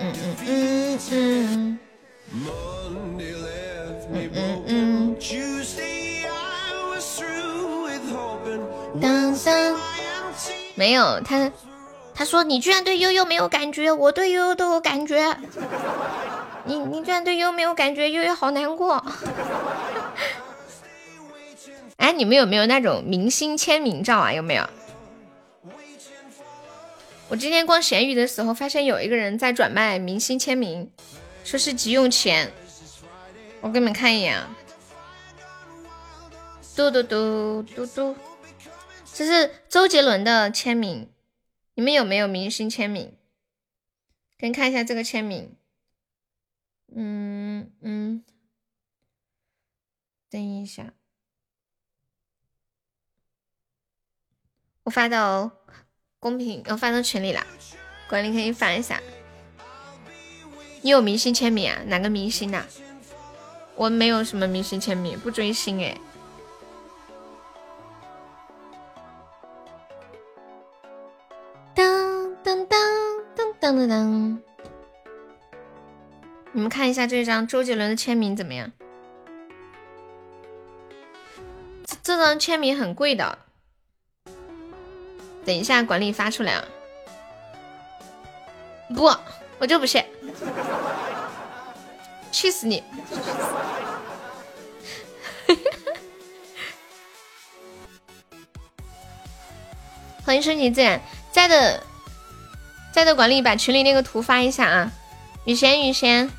嗯嗯嗯嗯。嗯嗯嗯。当当。没有他，他说你居然对悠悠没有感觉，我对悠悠都有感觉。你你居然对悠悠没有感觉，悠悠好难过。哎，你们有没有那种明星签名照啊？有没有？我今天逛闲鱼的时候，发现有一个人在转卖明星签名，说是急用钱。我给你们看一眼啊，嘟嘟嘟嘟嘟，这是周杰伦的签名。你们有没有明星签名？给你看一下这个签名。嗯嗯，等一下，我发到公屏，我发到群里了，管理可以发一下。你有明星签名啊？哪个明星的？我没有什么明星签名，不追星哎。当当当当当当当。你们看一下这张周杰伦的签名怎么样？这这张签名很贵的，等一下管理发出来啊！不，我就不信，气死你！欢迎顺其自然，在的在的管理把群里那个图发一下啊！雨贤，雨贤。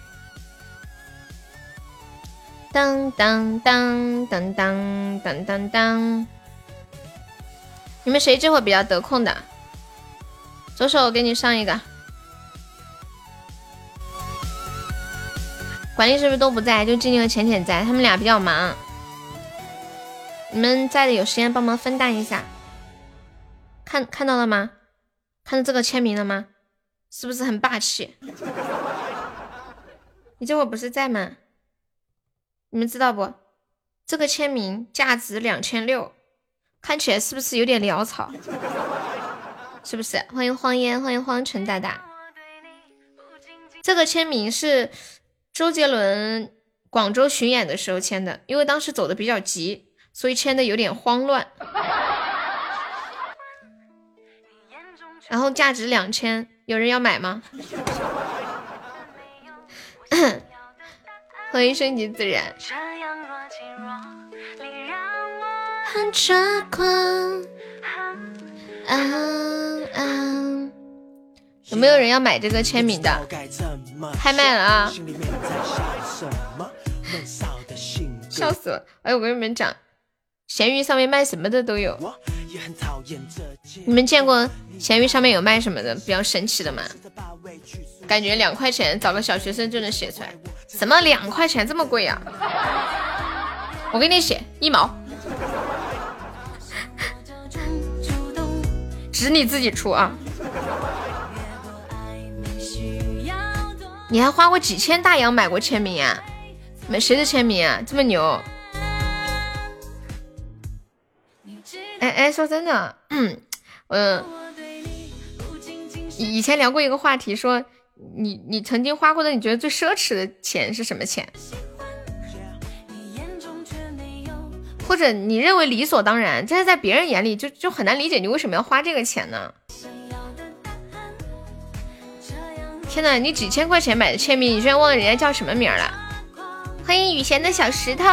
当当当当当当当当！你们谁这会比较得空的？左手我给你上一个。管理是不是都不在？就静静和浅浅在，他们俩比较忙。你们在的有时间帮忙分担一下。看看到了吗？看到这个签名了吗？是不是很霸气？你这会不是在吗？你们知道不？这个签名价值两千六，看起来是不是有点潦草？是不是？欢迎荒烟，欢迎荒尘大大。这个签名是周杰伦广州巡演的时候签的，因为当时走的比较急，所以签的有点慌乱。然后价值两千，有人要买吗？欢迎顺其自然。很抓狂。啊啊，有没有人要买这个签名的？开卖了啊！笑死了！哎，我跟你们讲，闲鱼上面卖什么的都有。你们见过闲鱼上面有卖什么的比较神奇的吗？感觉两块钱找个小学生就能写出来。什么两块钱这么贵呀？我给你写一毛，只你自己出啊！你还花过几千大洋买过签名啊？买谁的签名啊？这么牛？哎哎，说真的，嗯，我，以前聊过一个话题，说你你曾经花过的你觉得最奢侈的钱是什么钱？或者你认为理所当然，但是在别人眼里就就很难理解你为什么要花这个钱呢？天呐，你几千块钱买的签名，你居然忘了人家叫什么名了？欢迎雨贤的小石头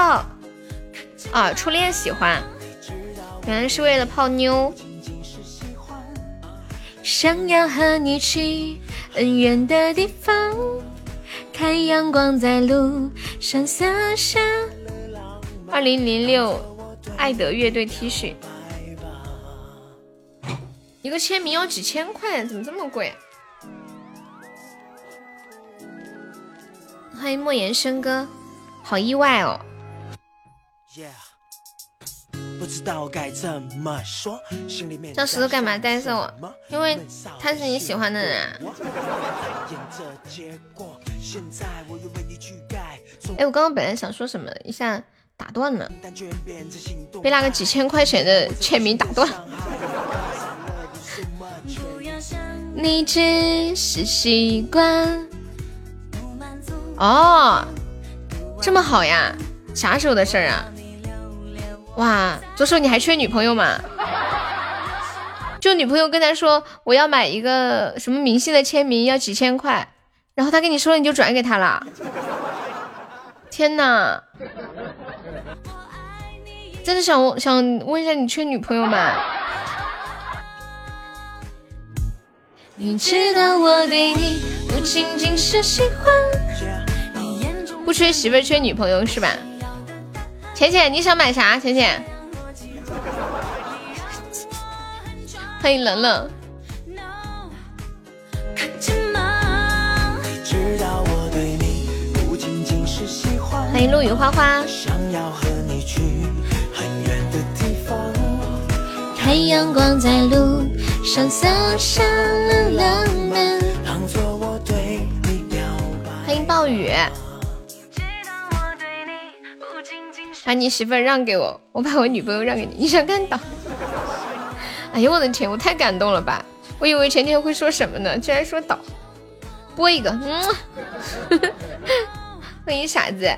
啊，初恋喜欢。原来是为了泡妞，想要和你去很远的地方，看阳光在路上洒下。二零零六爱德乐队 T 恤，一个签名要几千块，怎么这么贵？欢迎莫言生哥，好意外哦。不知道该怎么说，叫石头干嘛带上我？因为他是你喜欢的人。哎，我刚刚本来想说什么，一下打断了，被那个几千块钱的签名打断。你只是习惯。哦，这么好呀？啥时候的事儿啊？哇，左手你还缺女朋友吗？就女朋友跟他说我要买一个什么明星的签名，要几千块，然后他跟你说了你就转给他了。天哪！真的想想问一下你缺女朋友吗？你知道我对你不仅仅是喜欢，不缺媳妇缺女朋友是吧？浅浅，你想买啥？浅浅，欢迎冷冷。欢迎陆羽花花。看阳光在路上洒下了浪漫。欢迎暴雨。把你媳妇让给我，我把我女朋友让给你，你想干倒？哎呦我的天，我太感动了吧！我以为前天会说什么呢，居然说倒。播一个，嗯，欢迎傻子。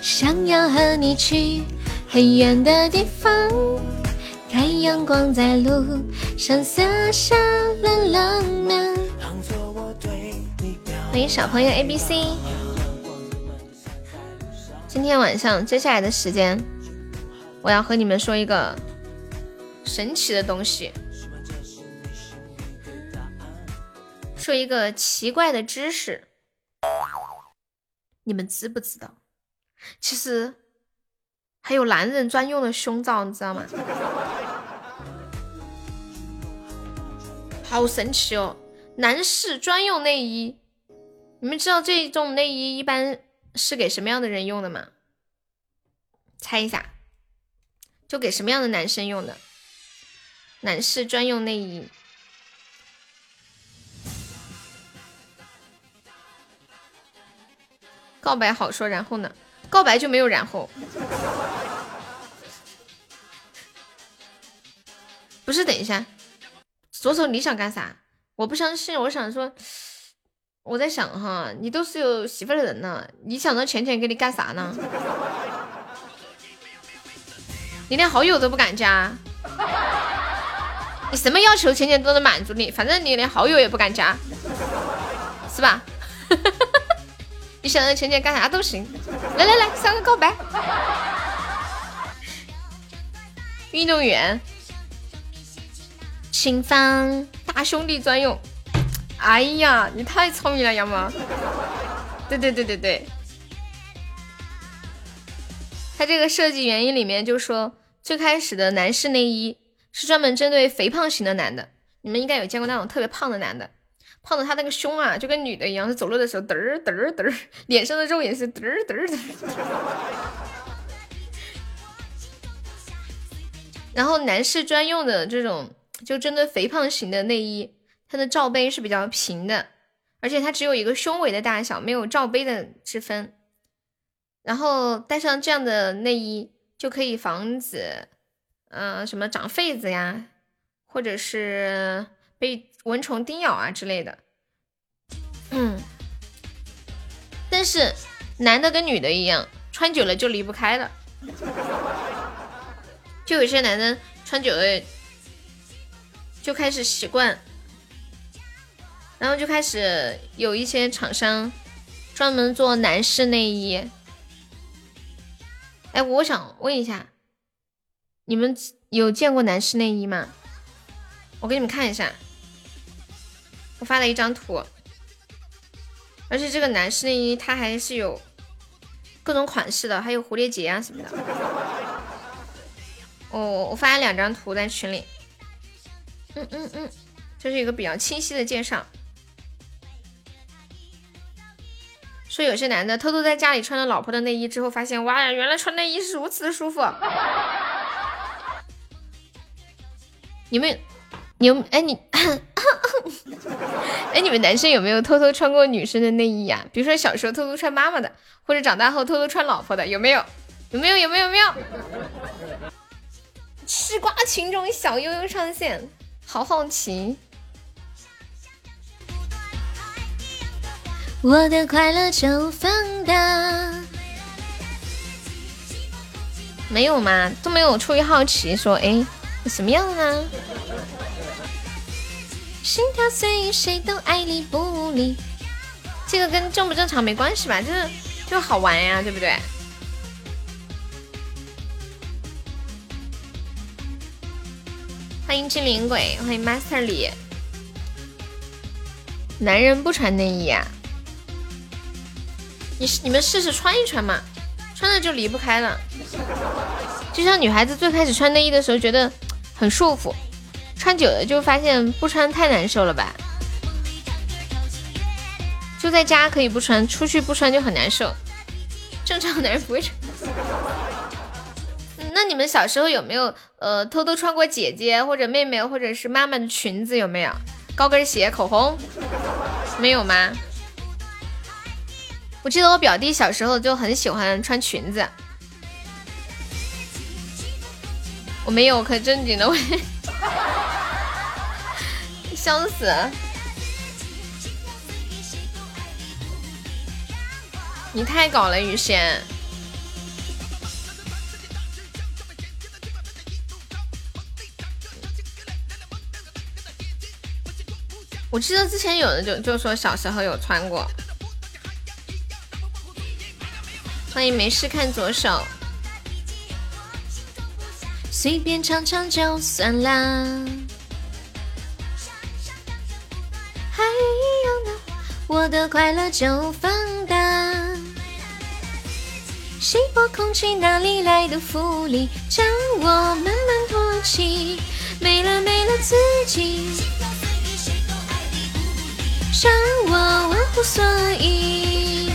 想要和你去很远的地方，看阳光在路上洒下了浪漫。欢迎小朋友 A B C。今天晚上接下来的时间，我要和你们说一个神奇的东西，说一个奇怪的知识。你们知不知道？其实还有男人专用的胸罩，你知道吗？好神奇哦！男士专用内衣。你们知道这种内衣一般是给什么样的人用的吗？猜一下，就给什么样的男生用的？男士专用内衣。告白好说，然后呢？告白就没有然后。不是，等一下，左手你想干啥？我不相信，我想说。我在想哈，你都是有媳妇的人了，你想让浅浅给你干啥呢？你连好友都不敢加，你什么要求浅浅都能满足你，反正你连好友也不敢加，是吧？你想让浅浅干啥都行，来来来，三个告白，运动员，请放大兄弟专用。哎呀，你太聪明了，杨萌。对对对对对，他这个设计原因里面就说，最开始的男士内衣是专门针对肥胖型的男的，你们应该有见过那种特别胖的男的。胖的他那个胸啊，就跟女的一样，他走路的时候嘚儿嘚儿嘚儿，脸上的肉也是嘚儿嘚儿嘚儿。然后男士专用的这种，就针对肥胖型的内衣，它的罩杯是比较平的，而且它只有一个胸围的大小，没有罩杯的之分。然后带上这样的内衣，就可以防止，嗯，什么长痱子呀，或者是被。蚊虫叮咬啊之类的，嗯，但是男的跟女的一样，穿久了就离不开了。就有些男的穿久了就开始习惯，然后就开始有一些厂商专门做男士内衣。哎，我想问一下，你们有见过男士内衣吗？我给你们看一下。我发了一张图，而且这个男士内衣它还是有各种款式的，还有蝴蝶结啊什么的。我我发了两张图在群里，嗯嗯嗯，这是一个比较清晰的介绍。说有些男的偷偷在家里穿了老婆的内衣之后，发现哇呀，原来穿内衣是如此的舒服。你们。有哎你，哎你们男生有没有偷偷穿过女生的内衣呀？比如说小时候偷偷穿妈妈的，或者长大后偷偷穿老婆的，有没有？有没有？有没有？有没有？吃瓜群众小悠悠上线，好好奇。我的快乐就放大。没有吗？都没有出于好奇说，哎，什么样啊？心跳随谁都爱理不理，这个跟正不正常没关系吧？就是就好玩呀，对不对？欢迎精灵鬼，欢迎 Master 李。男人不穿内衣啊？你你们试试穿一穿嘛，穿了就离不开了。就像女孩子最开始穿内衣的时候，觉得很束缚。穿久了就发现不穿太难受了吧？就在家可以不穿，出去不穿就很难受。正常男人不会穿。那你们小时候有没有呃偷偷穿过姐姐或者妹妹或者是妈妈的裙子？有没有高跟鞋、口红？没有吗？我记得我表弟小时候就很喜欢穿裙子。我没有，可正经的问。笑死！你太搞了，雨仙。我记得之前有人就就说小时候有穿过。欢迎没事看左手。随便唱唱就算啦。还一样的，我的快乐就放大。稀薄空气哪里来的福利，将我慢慢托起，没了没了自己，让我忘乎所以。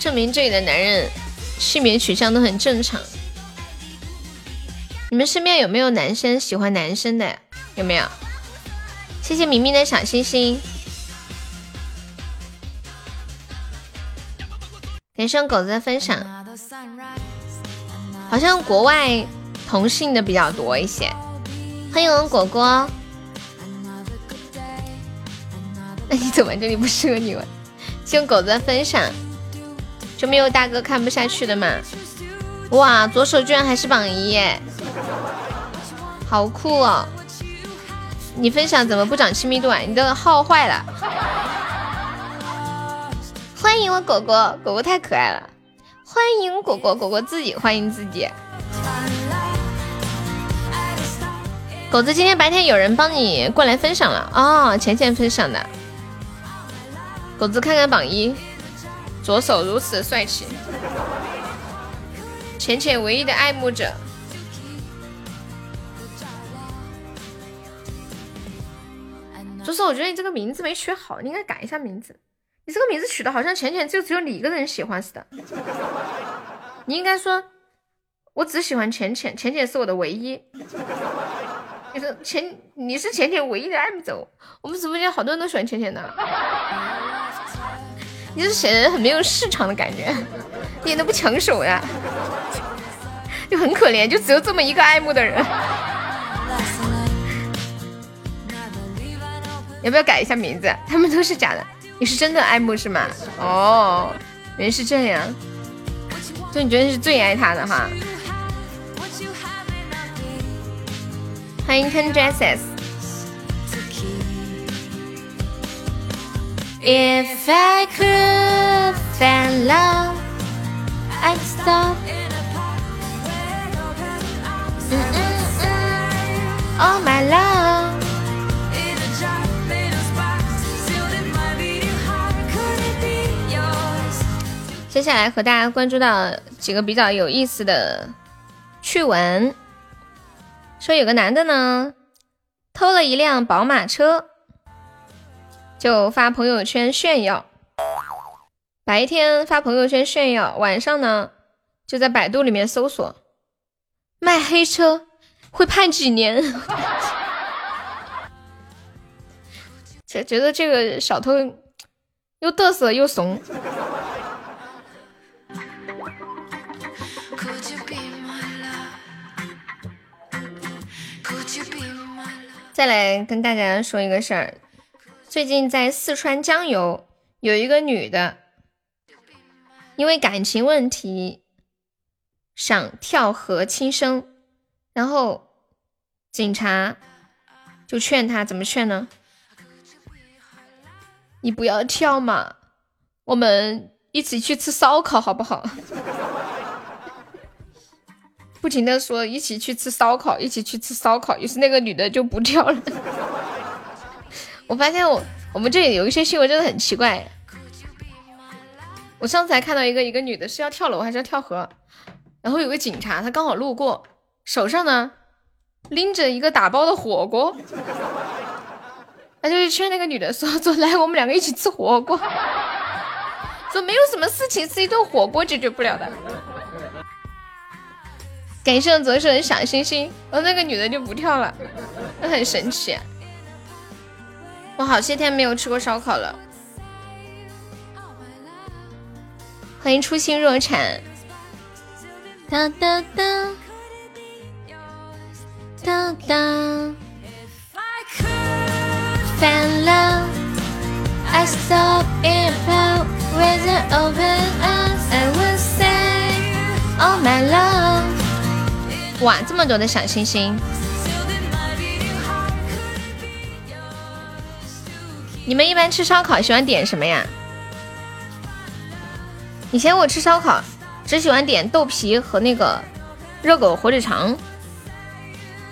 证明这里的男人性别取向都很正常。你们身边有没有男生喜欢男生的？有没有？谢谢明明的小星星。感谢狗子的分享。好像国外同性的比较多一些。欢迎果果。那 你怎么这里不适合你玩？谢谢狗子的分享，就没有大哥看不下去的嘛？哇，左手居然还是榜一耶，好酷哦！你分享怎么不涨亲密度啊？你的号坏了。欢迎我果果，果果太可爱了。欢迎果果，果果自己欢迎自己。狗子今天白天有人帮你过来分享了哦，浅浅分享的。狗子看看榜一，左手如此帅气，浅浅唯一的爱慕者。左手，我觉得你这个名字没取好，你应该改一下名字。你这个名字取的好像浅浅就只有你一个人喜欢似的。你应该说，我只喜欢浅浅，浅浅是我的唯一。你说浅，你是浅浅唯一的爱慕者。我们直播间好多人都喜欢浅浅的。你是显得很没有市场的感觉，一点都不抢手呀，就很可怜，就只有这么一个爱慕的人。要不要改一下名字？他们都是假的，你是真的爱慕是吗？哦，原来是这样，就你觉得是最爱他的哈。欢迎 Ten Dresses。If I could find love, I'd stop. All my love. 接下来和大家关注到几个比较有意思的趣闻。说有个男的呢，偷了一辆宝马车，就发朋友圈炫耀。白天发朋友圈炫耀，晚上呢就在百度里面搜索卖黑车会判几年。觉觉得这个小偷又嘚瑟又怂。再来跟大家说一个事儿，最近在四川江油有一个女的，因为感情问题想跳河轻生，然后警察就劝她，怎么劝呢？你不要跳嘛，我们一起去吃烧烤好不好？不停的说一起去吃烧烤，一起去吃烧烤，于是那个女的就不跳了。我发现我我们这里有一些新闻真的很奇怪。我上次还看到一个一个女的是要跳楼还是要跳河，然后有个警察他刚好路过，手上呢拎着一个打包的火锅，他就去劝那个女的说：“走，来我们两个一起吃火锅。”说没有什么事情是一顿火锅解决不了的。感谢左手的小星星，然后那个女的就不跳了，那很神奇。我好些天没有吃过烧烤了。欢迎初心若产。哒哒哒哒哒。哇，这么多的小星星！你们一般吃烧烤喜欢点什么呀？以前我吃烧烤只喜欢点豆皮和那个热狗火腿肠，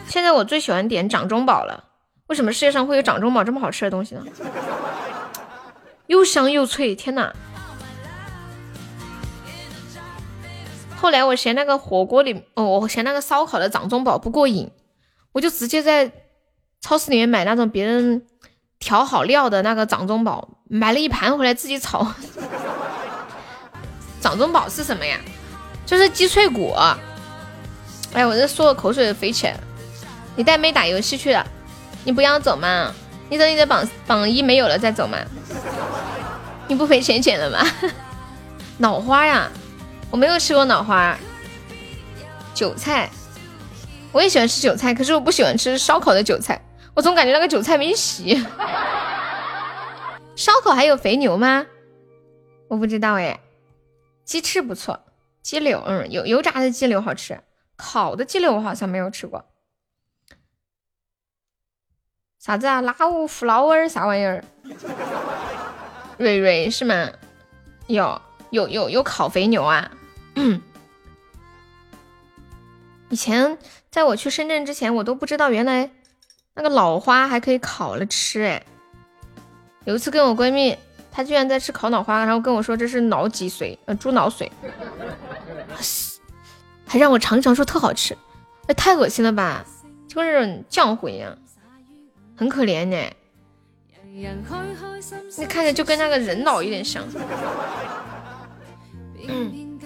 现在我最喜欢点掌中宝了。为什么世界上会有掌中宝这么好吃的东西呢？又香又脆，天哪！后来我嫌那个火锅里，哦，我嫌那个烧烤的掌中宝不过瘾，我就直接在超市里面买那种别人调好料的那个掌中宝，买了一盘回来自己炒。掌中宝是什么呀？就是鸡脆骨。哎，我这说的口水都飞起来了。你带妹打游戏去了，你不要走吗？你等你的榜榜一没有了再走吗？你不赔钱钱了吗？脑花呀！我没有吃过脑花，韭菜，我也喜欢吃韭菜，可是我不喜欢吃烧烤的韭菜，我总感觉那个韭菜没洗。烧烤还有肥牛吗？我不知道哎，鸡翅不错，鸡柳，嗯，油油炸的鸡柳好吃，烤的鸡柳我好像没有吃过。啥子啊？拉乌弗劳尔啥玩意儿？蕊蕊是吗？有有有有烤肥牛啊！嗯，以前在我去深圳之前，我都不知道原来那个脑花还可以烤了吃哎。有一次跟我闺蜜，她居然在吃烤脑花，然后跟我说这是脑脊髓，呃，猪脑髓，还让我尝一尝，说特好吃，那太恶心了吧，就跟那种浆糊一样。很可怜呢，那看着就跟那个人脑有点像。嗯，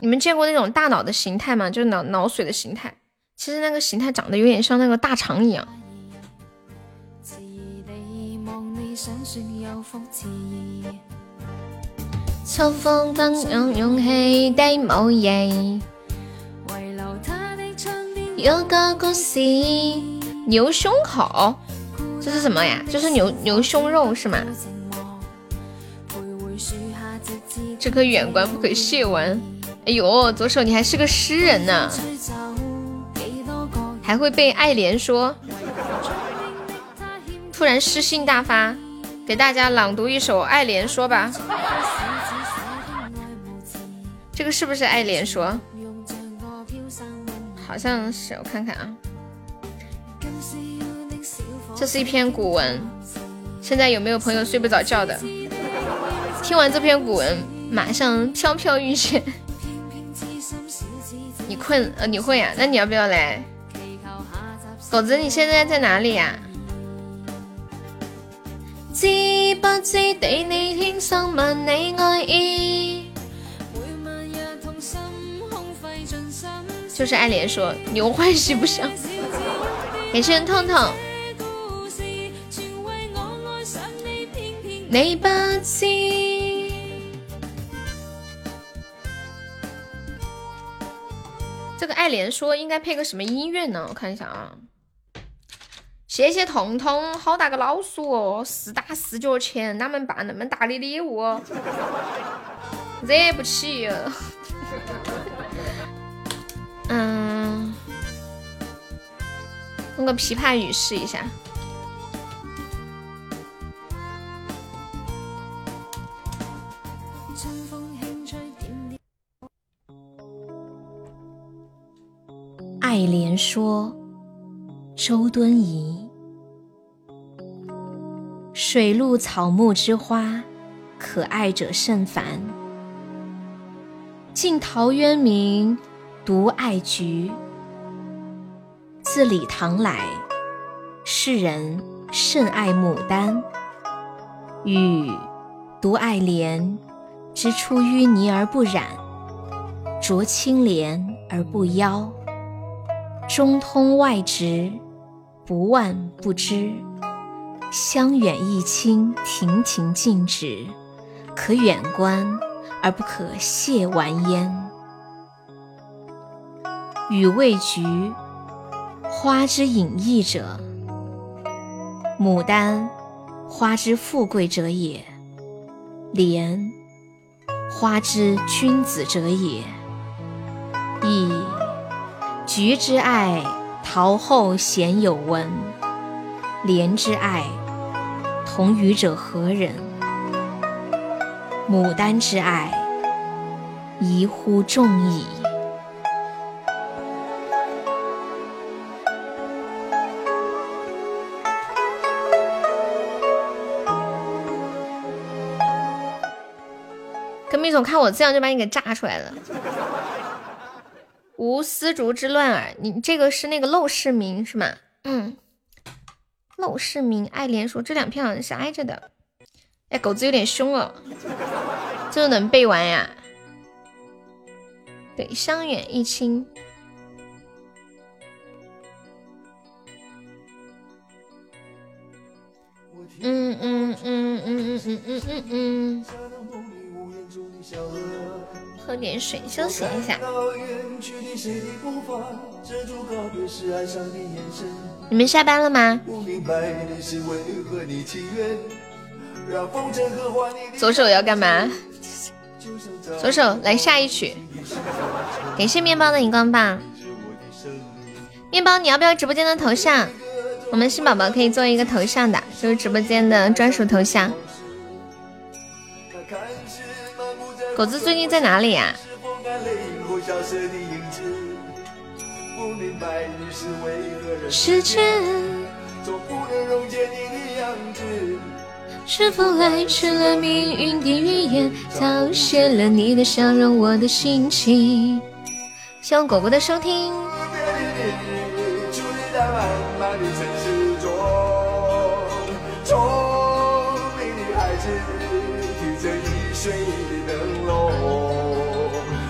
你们见过那种大脑的形态吗？就是脑脑髓的形态，其实那个形态长得有点像那个大肠一样。秋风等用勇气的某夜，有个故事。牛胸口，这是什么呀？这是牛牛胸肉是吗？这颗远观不可亵玩。哎呦，左手你还是个诗人呢，还会背爱莲说。突然诗兴大发，给大家朗读一首爱莲说吧。这个是不是爱莲说？好像是，我看看啊。这是一篇古文，现在有没有朋友睡不着觉的？听完这篇古文，马上飘飘欲仙。你困？呃，你会呀？那你要不要来？狗子，你现在在哪里呀？知不知地你天生问你爱意？就是爱莲说牛欢喜不香。感谢痛痛。你不知，这个爱莲说应该配个什么音乐呢？我看一下啊。谢谢彤彤，好大个老鼠哦，四打四角钱，哪门办那么大的礼物？惹不起。嗯，用个琵琶语试一下。爱莲说，周敦颐。水陆草木之花，可爱者甚蕃。晋陶渊明独爱菊。自李唐来，世人甚爱牡丹。予独爱莲，之出淤泥而不染，濯清涟而不妖。中通外直，不蔓不枝。香远益清，亭亭净植，可远观而不可亵玩焉。予谓菊，花之隐逸者；牡丹，花之富贵者也；莲，花之君子者也。噫！菊之爱，陶后鲜有闻；莲之爱，同予者何人？牡丹之爱，宜乎众矣。可米总看我这样，就把你给炸出来了。无丝竹之乱耳，你这个是那个陋室铭是吗？嗯，陋室铭爱莲说这两篇好像是挨着的。哎，狗子有点凶哦，这能背完呀？对，香远益清。嗯嗯嗯嗯嗯嗯嗯嗯嗯。喝点水，休息一下。你们下班了吗？左手要干嘛？左手来下一曲。感谢面包的荧光棒。面包，你要不要直播间的头像？我们新宝宝可以做一个头像的，就是直播间的专属头像。狗子最近在哪里呀？时间总不能溶解你的样子是否来迟了？命运的预言凋谢了你的笑容，我的心情。希望果果的收听。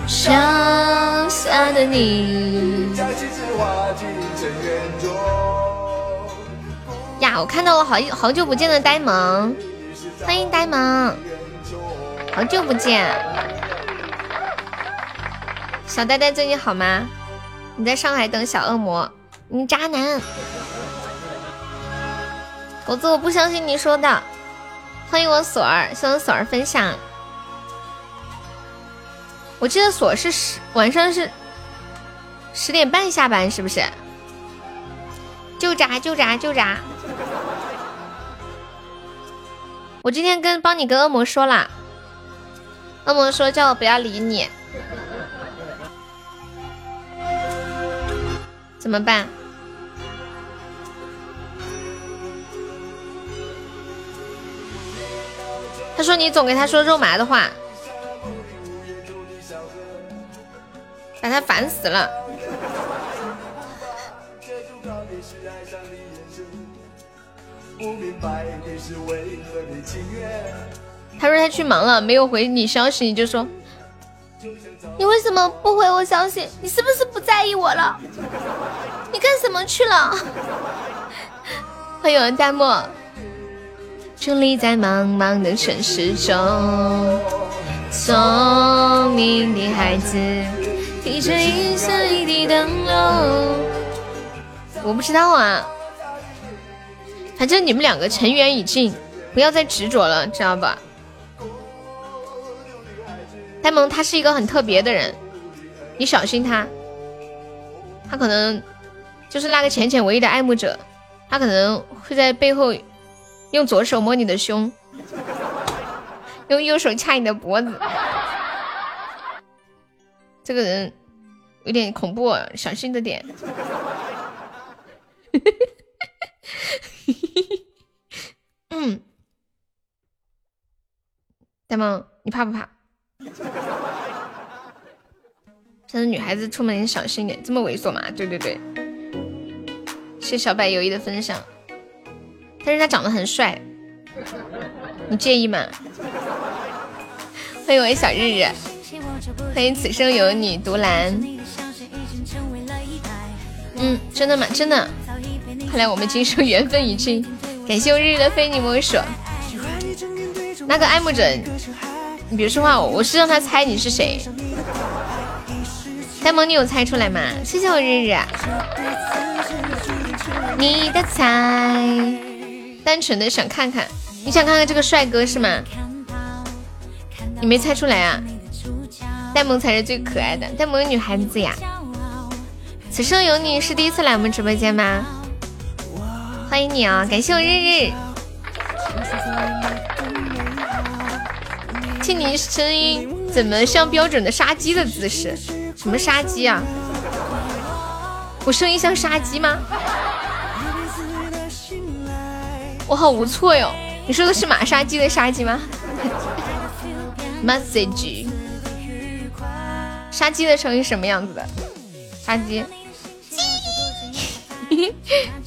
潇洒的你。呀，我看到了好好久不见的呆萌，欢迎呆萌，好久不见。小呆呆最近好吗？你在上海等小恶魔？你渣男！狗子，我不相信你说的。欢迎我锁儿，谢我锁儿分享。我记得锁是十晚上是十点半下班，是不是？就炸就炸就炸！我今天跟帮你跟恶魔说了，恶魔说叫我不要理你。怎么办？他说你总给他说肉麻的话，把他烦死了。他说他去忙了，没有回你消息，你就说。你为什么不回我消息？你是不是不在意我了？你干什么去了？欢迎弹幕。伫立在茫茫的城市中，聪明的孩子提着一色一地灯笼。我不知道啊，反正你们两个尘缘已尽，不要再执着了，知道吧？呆萌他是一个很特别的人，你小心他，他可能就是那个浅浅唯一的爱慕者，他可能会在背后用左手摸你的胸，用右手掐你的脖子，这个人有点恐怖，小心着点。嘿嘿嘿嗯，呆萌，你怕不怕？现在女孩子出门小心点，这么猥琐吗？对对对，谢小柏友谊的分享。但是他长得很帅，你介意吗？欢迎我小日日，欢迎此生有你独蓝。嗯，真的吗？真的。看来我们今生缘分已尽。感谢我日日的非你莫属。那个爱慕者。你别说话，我是让他猜你是谁。呆萌，你有猜出来吗？谢谢我日日。你的猜，单纯的想看看，你想看看这个帅哥是吗？你没猜出来啊？呆萌才是最可爱的，呆萌女孩子呀。此生有你是第一次来我们直播间吗？欢迎你啊！感谢我日日。听你声音怎么像标准的杀鸡的姿势？什么杀鸡啊？我声音像杀鸡吗？我好无措哟！你说的是马杀鸡的杀鸡吗？Message，杀鸡的声音什么样子的？杀鸡。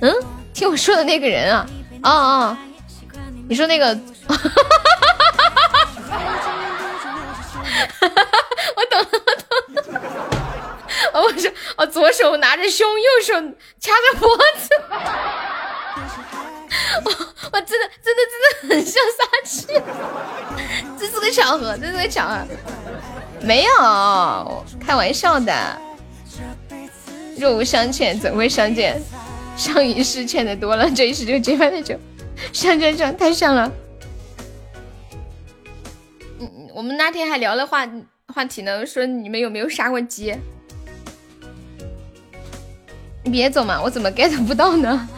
嗯，听我说的那个人啊，哦哦。你说那个，我懂了，我懂了。我说，我左手拿着胸，右手掐着脖子。我我真的真的真的很像杀气。这是个巧合，这是个巧合。没有，开玩笑的。若无相欠，怎会相见？上一世欠的多了，这一世就结拜的久。像像像，太像了。嗯，我们那天还聊了话话题呢，说你们有没有杀过鸡？你别走嘛，我怎么 get 不到呢？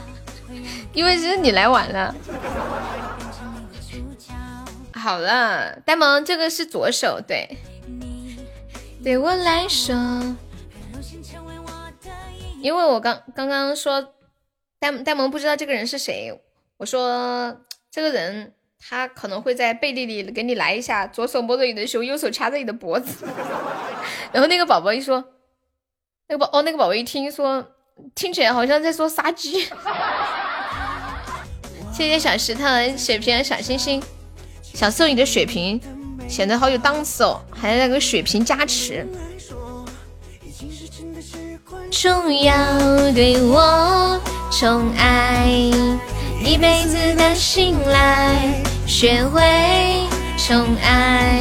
因为是你来晚了。好了，呆萌，这个是左手，对。对我来说，因为我刚刚刚说呆呆萌不知道这个人是谁，我说这个人他可能会在背地里给你来一下，左手摸着你的胸，右手掐着你的脖子。然后那个宝宝一说，那个宝哦，那个宝宝一听说，听起来好像在说杀鸡。谢谢小石头血瓶小星星。小送你的血瓶显得好有档次哦，还有那个血瓶加持。重要对我宠爱，一辈子的信赖，学会宠爱，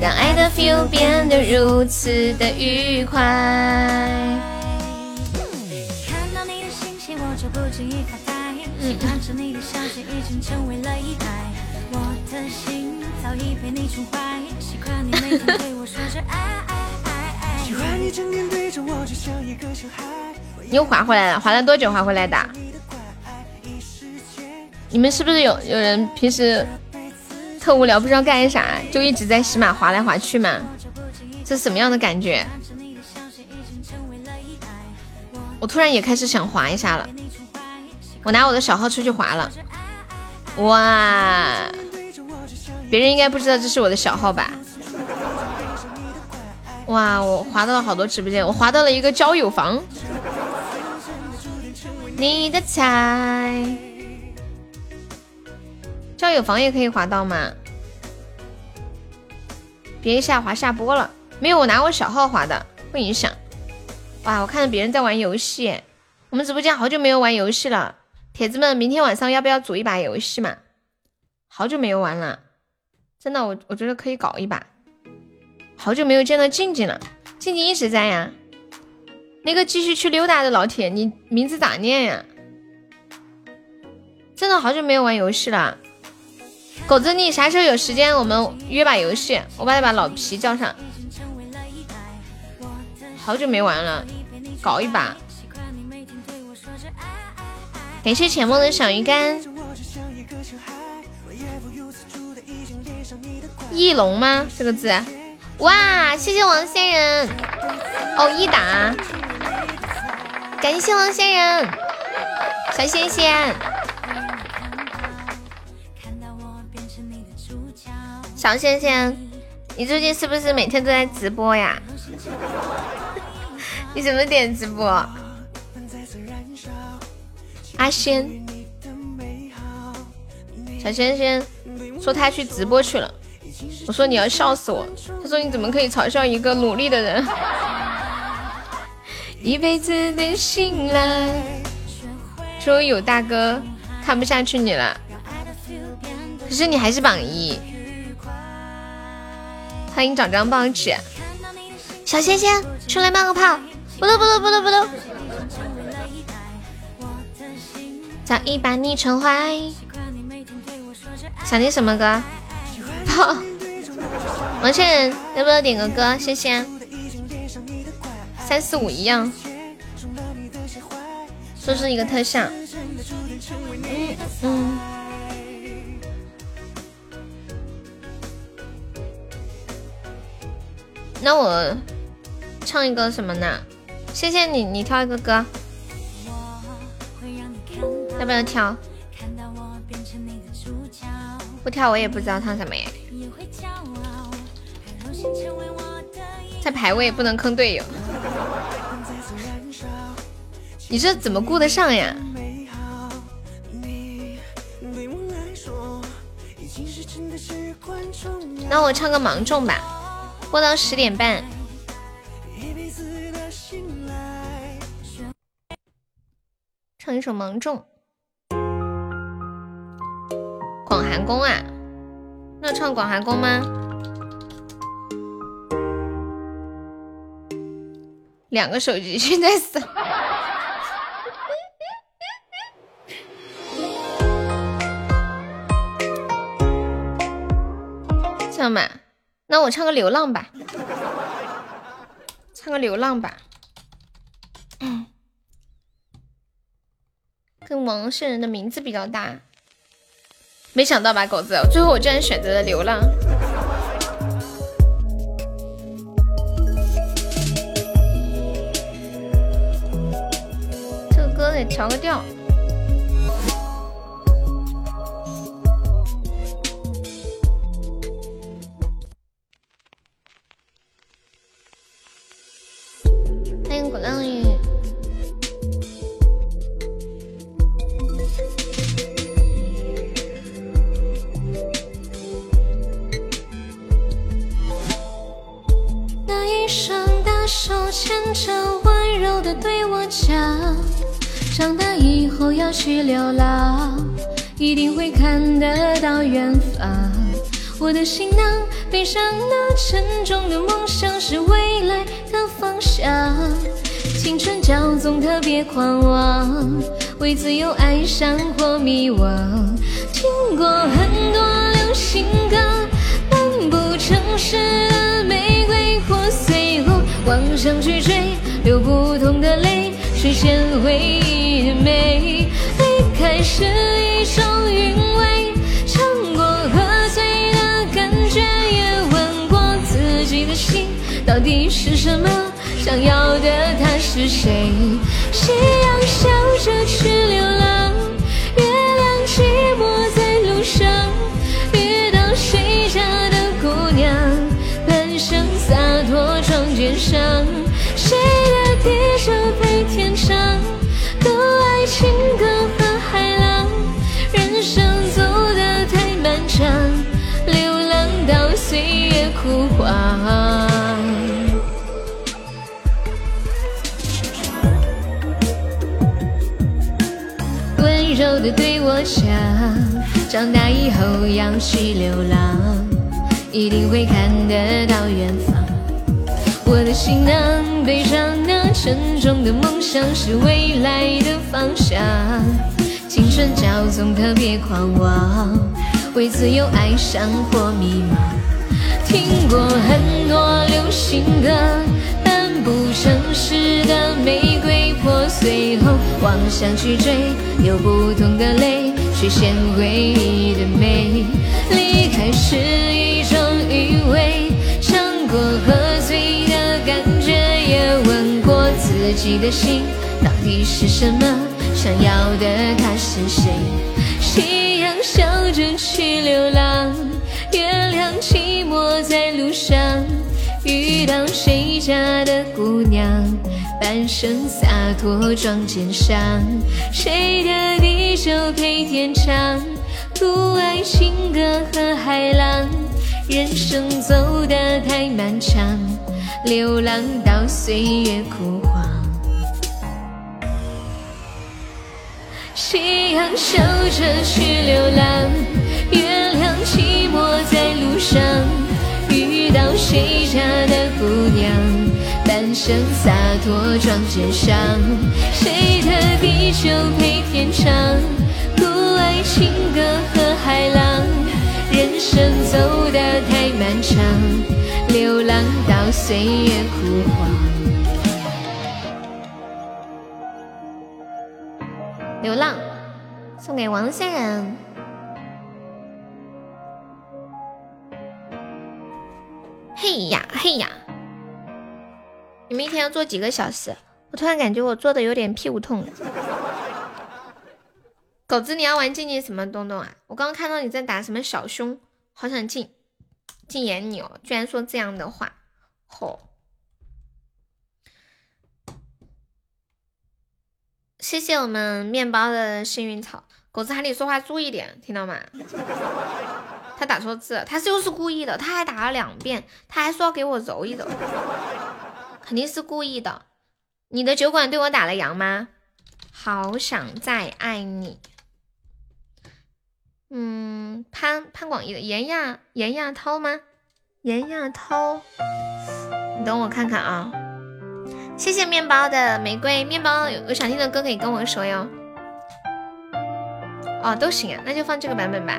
让爱的 feel 变得如此的愉快。看到你的信息，我就不经意发呆，喜欢着你的消息，已经成为了依赖。我的心早已被你宠坏，习惯你每天对我说着爱爱又滑回来了，滑了多久滑回来的？你们是不是有有人平时特无聊不知道干啥，就一直在喜马滑来滑去嘛？这是什么样的感觉？我突然也开始想滑一下了，我拿我的小号出去滑了。哇，别人应该不知道这是我的小号吧？哇，我滑到了好多直播间，我滑到了一个交友房。你的菜，交友房也可以滑到吗？别一下滑下播了，没有，我拿我小号滑的，不影响。哇，我看到别人在玩游戏，我们直播间好久没有玩游戏了。铁子们，明天晚上要不要组一把游戏嘛？好久没有玩了，真的，我我觉得可以搞一把。好久没有见到静静了，静静一直在呀。那个继续去溜达的老铁，你名字咋念呀？真的好久没有玩游戏了。狗子，你啥时候有时间？我们约把游戏，我把那把老皮叫上。好久没玩了，搞一把。感谢浅梦的小鱼干，翼龙吗？这个字，哇！谢谢王仙人，哦，一打，感谢王仙人，小仙仙，小仙仙，你最近是不是每天都在直播呀？你怎么点直播？阿仙，小仙仙说他去直播去了。我说你要笑死我。他说你怎么可以嘲笑一个努力的人？一辈子的信赖。说有大哥看不下去你了，可是你还是榜一。欢迎长张棒子，小仙仙出来冒个泡。不噜不噜不噜不噜。早已把你宠坏。想听什么歌？好，王倩要不要点个歌？谢谢。三四五一样，说是一个特效。嗯嗯。那我唱一个什么呢？谢谢你，你挑一个歌。要不要跳？不跳我也不知道唱什么耶。在排位不能坑队友，你这怎么顾得上呀？那我唱个芒种吧，播到十点半。唱一首芒种。广寒宫啊，那唱广寒宫吗？两个手机现在三。这样吧，那我唱个流浪吧，唱个流浪吧。嗯，跟王圣人的名字比较大，没想到吧，狗子，最后我竟然选择了流浪。得调个调。欢迎鼓浪屿。去流浪，一定会看得到远方。我的行囊背上那沉重的梦想是未来的方向，青春骄纵特别狂妄，为自由爱上或迷惘。听过很多流行歌，漫步城市的玫瑰破碎后，妄想去追，流不同的泪，实现回忆的美。是一种韵味，尝过喝醉的感觉，也问过自己的心。到底是什么，想要的他是谁？夕阳笑着去流浪，月亮寂寞在路上，遇到谁家的姑娘，半生洒脱撞肩上，温柔的对我讲，长大以后要去流浪，一定会看得到远方。我的行囊背上那沉重的梦想是未来的方向，青春骄纵特别狂妄，为自由爱上或迷茫。听过很多流行歌，漫步城市的玫瑰破碎后，妄想去追，流不同的泪，实现回忆的美。离开是一种韵味，尝过喝醉的感觉，也问过自己的心到底是什么，想要的他是谁？夕阳笑着去流浪，寂寞在路上，遇到谁家的姑娘，半生洒脱装肩上，谁的地久配天长，读爱情歌和海浪，人生走得太漫长，流浪到岁月枯黄。夕阳笑着去流浪，谁家的姑娘，半生洒脱撞肩上，谁的地久配天长，读爱情歌和海浪，人生走得太漫长，流浪到岁月枯黄。流浪送给王先生。嘿呀嘿呀，你们一天要做几个小时？我突然感觉我坐的有点屁股痛。狗子，你要玩静静什么东东啊？我刚刚看到你在打什么小胸，好想禁禁言你哦！居然说这样的话，吼！谢谢我们面包的幸运草，狗子喊你说话注意点，听到吗？他打错字，他就是故意的，他还打了两遍，他还说要给我揉一揉，肯定是故意的。你的酒馆对我打了烊吗？好想再爱你。嗯，潘潘广义的严亚严亚涛吗？严亚涛，你等我看看啊。谢谢面包的玫瑰，面包有有想听的歌可以跟我说哟。哦，都行啊，那就放这个版本吧。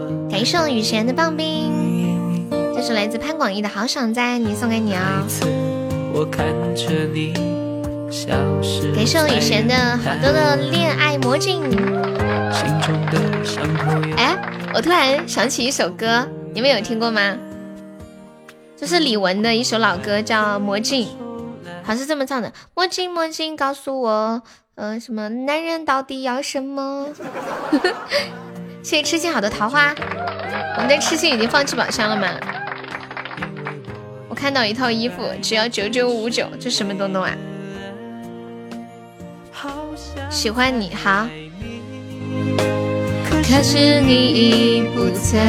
感谢雨贤的棒冰，这是来自潘广义的好想在你送给你啊。感谢雨贤的好多的恋爱魔镜。哎，我突然想起一首歌，你们有听过吗？这是李玟的一首老歌，叫《魔镜》，好像是这么唱的：魔镜魔镜，告诉我，嗯，什么男人到底要什么？谢谢痴心好的桃花，我们的痴心已经放弃宝箱了吗？我看到一套衣服只要九九五九，这什么东东啊？喜欢你好，可是你已不在。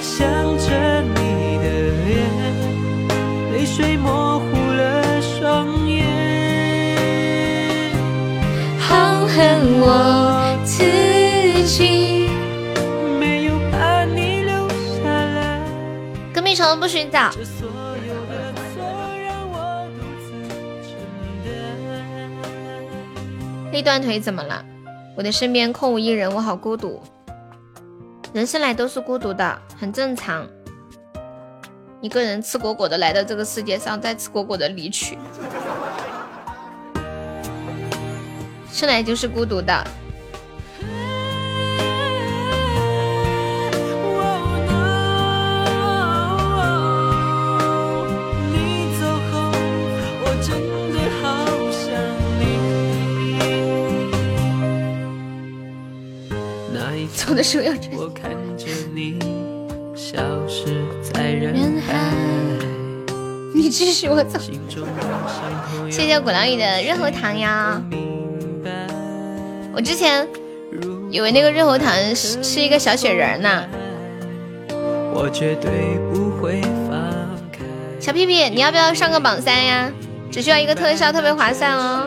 想着你的脸，泪水模糊不许走。那断腿怎么了？我的身边空无一人，我好孤独。人生来都是孤独的，很正常。一个人赤果果的来到这个世界上，再赤果果的离去，生来就是孤独的。走的时候要注意。你继续，我走。谢谢古浪屿的润喉糖呀。我之前以为那个润喉糖是是一个小雪人呢。小屁屁，你要不要上个榜三呀？只需要一个特效，特别划算哦。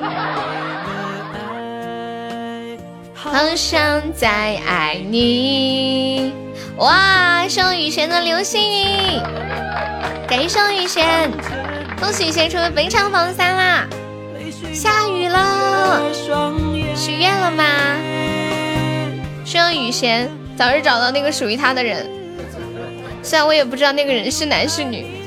好想再爱你，哇！送雨贤的流星雨，感谢雨贤，恭喜雨贤成为本场榜三啦！下雨了，许愿了吗？希望雨贤早日找到那个属于他的人，虽然我也不知道那个人是男是女。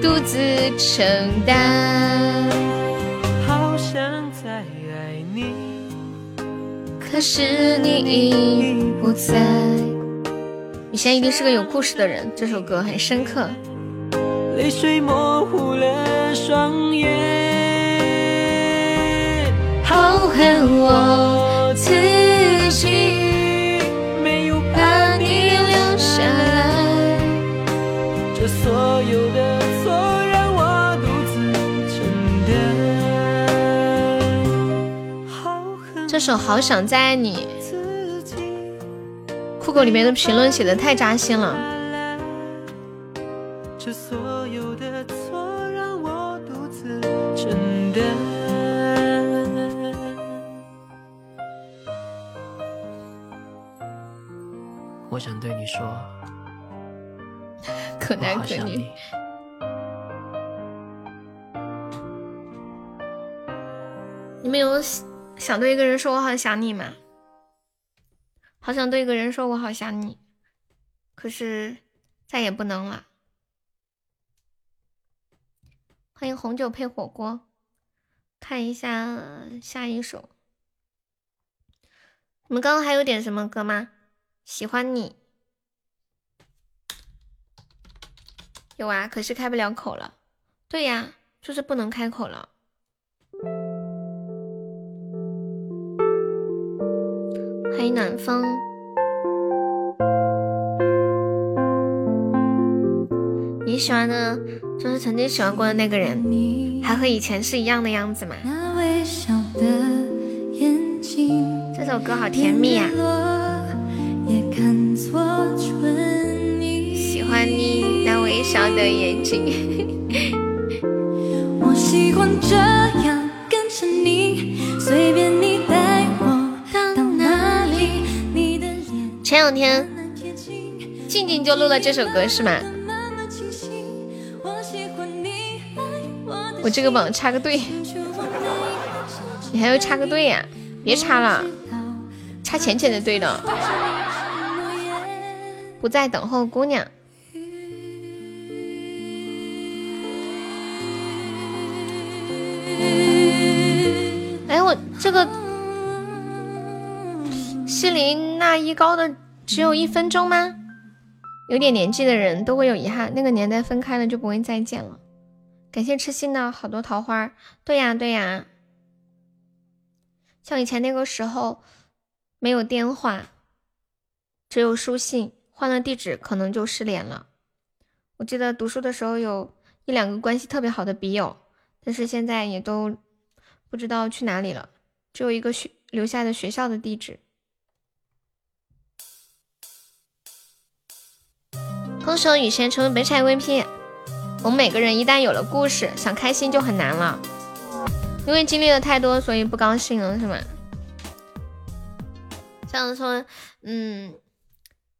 独自承担。好想再爱你，可是你已不在。以前一定是个有故事的人，这首歌很深刻。泪水模糊了双眼，好恨我自己没有把你留下来。这所有的。这首好想再爱你，酷狗里面的评论写的太扎心了。我想对你说，可男可女。你们有？想对一个人说“我好想你”吗？好想对一个人说“我好想你”，可是再也不能了。欢迎红酒配火锅，看一下下一首。你们刚刚还有点什么歌吗？喜欢你。有啊，可是开不了口了。对呀，就是不能开口了。欢迎暖风，你喜欢的，就是曾经喜欢过的那个人，还和以前是一样的样子吗？这首歌好甜蜜呀！喜欢你那微笑的眼睛。我喜欢这样跟着你，随便你前两天静静就录了这首歌是吗？我这个榜插个队，你还要插个队呀？别插了，插浅浅的队的。不再等候姑娘。哎，我这个西林那一高的只有一分钟吗？有点年纪的人都会有遗憾，那个年代分开了就不会再见了。感谢痴心的好多桃花，对呀对呀。像以前那个时候没有电话，只有书信，换了地址可能就失联了。我记得读书的时候有一两个关系特别好的笔友，但是现在也都不知道去哪里了，只有一个学留下的学校的地址。恭喜雨声成为本场 MVP。我们每个人一旦有了故事，想开心就很难了。因为经历了太多，所以不高兴了，是吗？像说，嗯，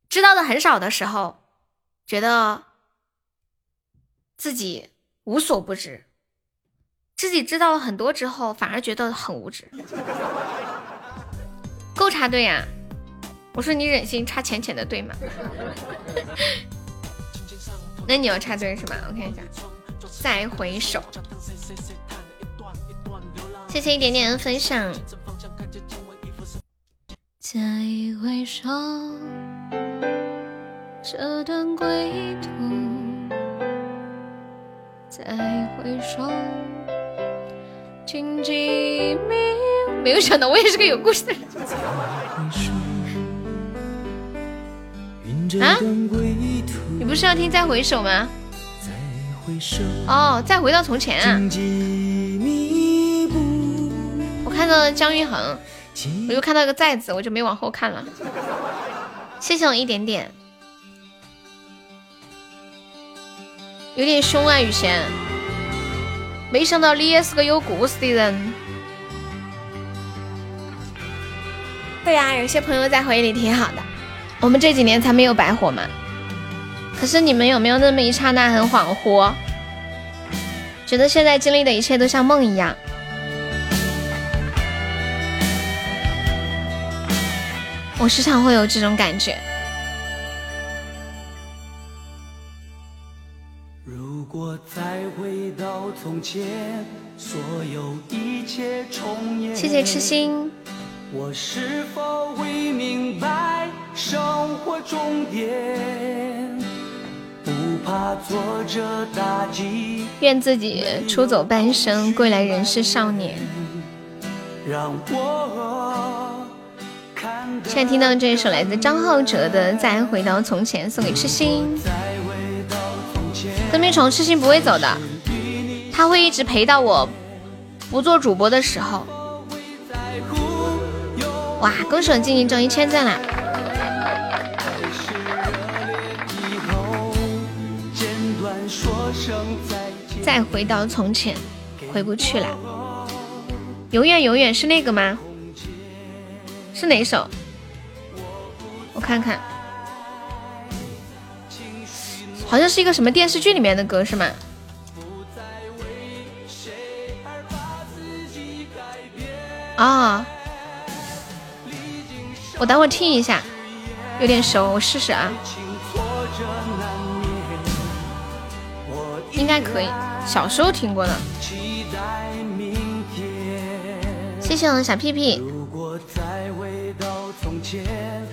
知道的很少的时候，觉得自己无所不知；自己知道了很多之后，反而觉得很无知。够插队呀？我说你忍心插浅浅的队吗？那你要插队是吗？我看一下，再回首。谢谢一点点的分享。再回首，这段归途。再回首，荆棘密。没有想到我也是个有故事的人。啊？你不是要听《再回首》吗？哦，再回到从前啊！我看到了姜育恒，我又看到一个“再”字，我就没往后看了。谢谢我一点点，有点凶啊，雨贤。没想到你也是个有故事的人。对呀，有些朋友在回忆里挺好的，我们这几年才没有白活嘛。可是你们有没有那么一刹那很恍惚，觉得现在经历的一切都像梦一样？我时常会有这种感觉。如果再回到从前，所有一切重演。谢谢痴心。我是否会明白生活终点？愿自己出走半生，归来仍是少年。现在听到这一首来自张浩哲的《再回到从前》，送给痴心。灯谜虫，痴心不会走的，他会一直陪到我不做主播的时候。哇，恭喜我静静中一千赞了！再回到从前，回不去了。永远永远是那个吗？是哪首？我看看，好像是一个什么电视剧里面的歌，是吗？啊，我等会听一下，有点熟，我试试啊。应该可以。小时候听过的，谢谢我的小屁屁，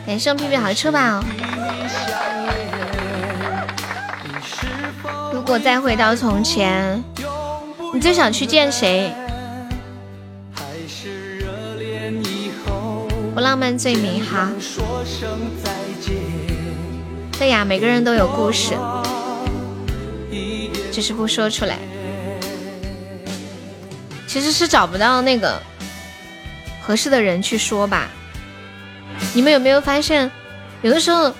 感谢我屁屁好车吧哦。如果再回到从前，你最想去见谁？不浪漫最美好。对呀，每个人都有故事。只是不说出来，其实是找不到那个合适的人去说吧。你们有没有发现，有的时候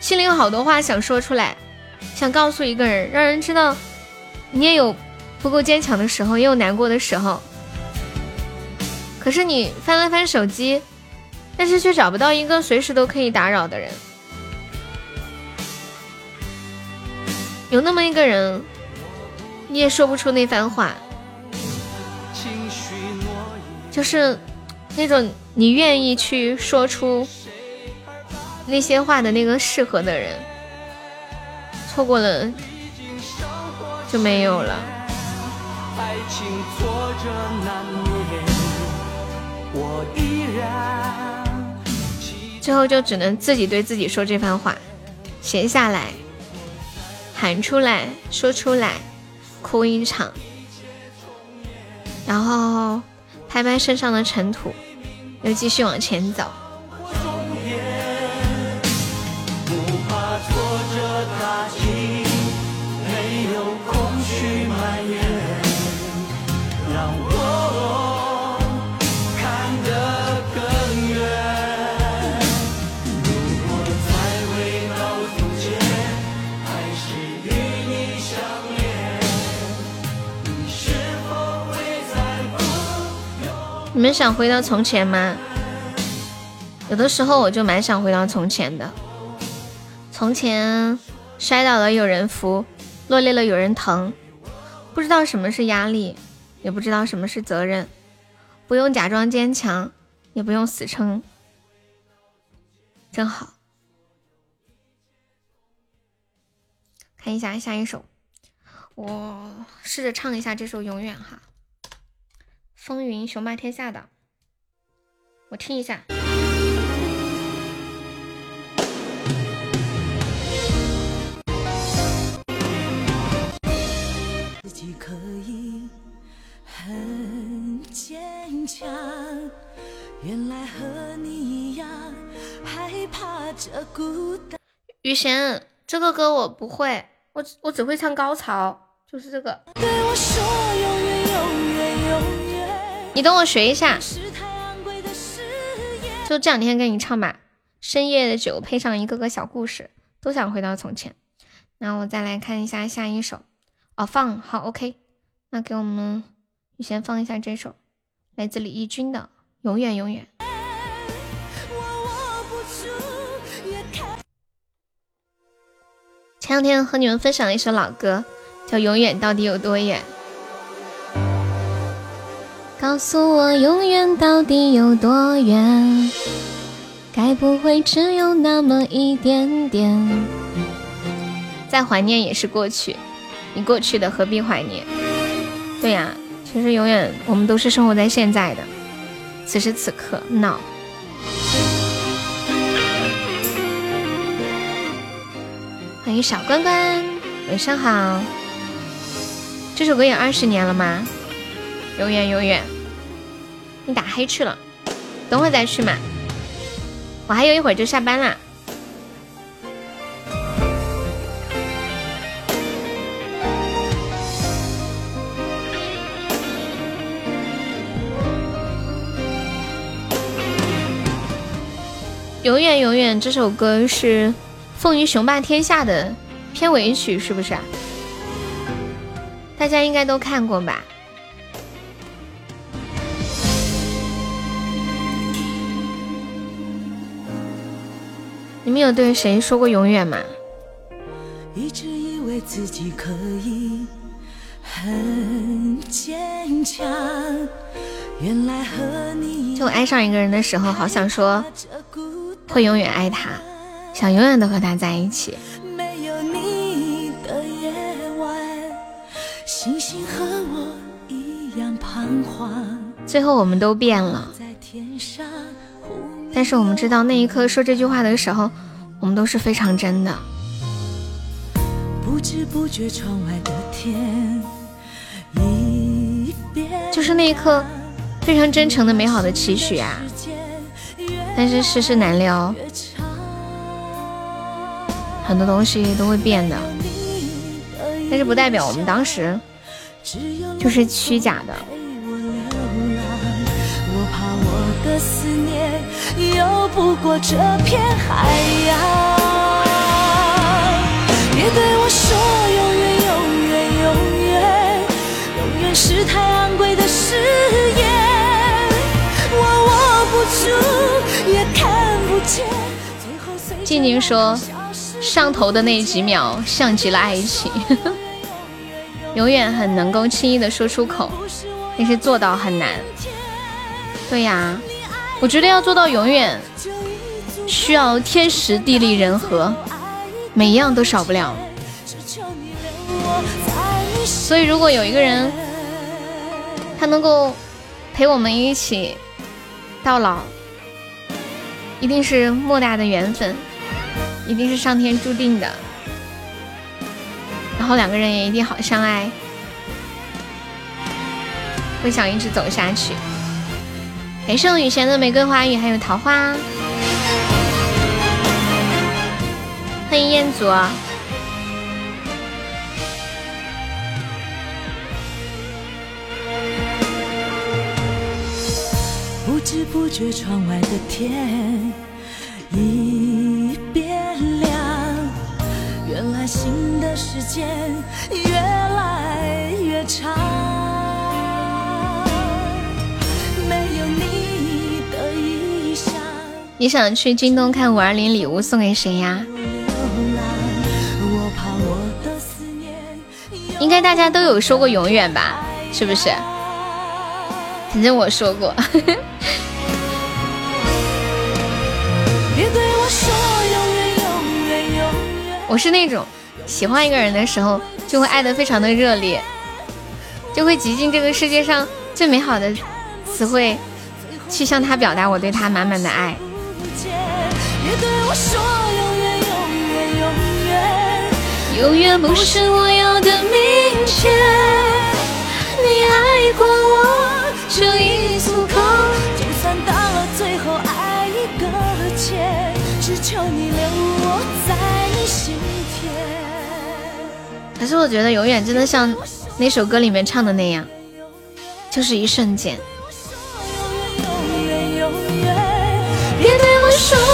心里有好多话想说出来，想告诉一个人，让人知道你也有不够坚强的时候，也有难过的时候。可是你翻了翻手机，但是却找不到一个随时都可以打扰的人。有那么一个人，你也说不出那番话，就是那种。你愿意去说出那些话的那个适合的人，错过了就没有了。最后就只能自己对自己说这番话，写下来，喊出来，说出来，哭一场，然后拍拍身上的尘土。又继续往前走。你你们想回到从前吗？有的时候我就蛮想回到从前的。从前摔倒了有人扶，落泪了有人疼，不知道什么是压力，也不知道什么是责任，不用假装坚强，也不用死撑，真好。看一下下一首，我试着唱一下这首《永远》哈。风云雄霸天下的，我听一下。自己可以很坚强，原来和你一样害怕这孤单。雨贤，这个歌我不会，我我只会唱高潮，就是这个。对我说。你等我学一下，就这两天给你唱吧。深夜的酒配上一个个小故事，都想回到从前。那我再来看一下下一首，哦，放好，OK。那给我们你先放一下这首，来自李翊君的《永远永远》。前两天和你们分享了一首老歌，叫《永远到底有多远》。告诉我，永远到底有多远？该不会只有那么一点点？再怀念也是过去，你过去的何必怀念？对呀，其实永远我们都是生活在现在的，此时此刻闹。欢迎小关关，晚上好。这首歌也二十年了吗？永远永远。你打黑去了，等会再去嘛。我还有一会儿就下班啦。永远永远这首歌是《风云雄霸天下》的片尾曲，是不是？大家应该都看过吧？你们有对谁说过永远吗？一直以为自己可以很坚强，原来和你就爱上一个人的时候，好想说会永远爱他，想永远的和他在一起。没有你的夜晚，星星和我一样彷徨。最后我们都变了。但是我们知道，那一刻说这句话的时候，我们都是非常真的。就是那一刻，非常真诚的、美好的期许啊！但是世事难料，很多东西都会变的。但是不代表我们当时就是虚假的。个思念，游不过这片海洋。别对我说永远，永远，永远，永远是太昂贵的誓言。我握不住，也看不见。静静说，上头的那几秒像极了爱情，永远很能够轻易的说出口，但是做到很难。对呀，我觉得要做到永远，需要天时地利人和，每一样都少不了。所以如果有一个人，他能够陪我们一起到老，一定是莫大的缘分，一定是上天注定的。然后两个人也一定好相爱，会想一直走下去。感谢我雨贤的玫瑰花语，还有桃花。欢迎彦祖。不知不觉，窗外的天已变亮。原来新的时间越来越长。你想去京东看五二零礼物送给谁呀？应该大家都有说过永远吧？是不是？反正我说过。我是那种喜欢一个人的时候，就会爱的非常的热烈，就会极尽这个世界上最美好的词汇，去向他表达我对他满满的爱。对我说永远，永远，永远，永远不是我要的明天。你爱过我就已足够，就算到了最后爱一个结，只求你留我在你心田。可是我觉得永远真的像那首歌里面唱的那样，就是一瞬间。别对我说永远。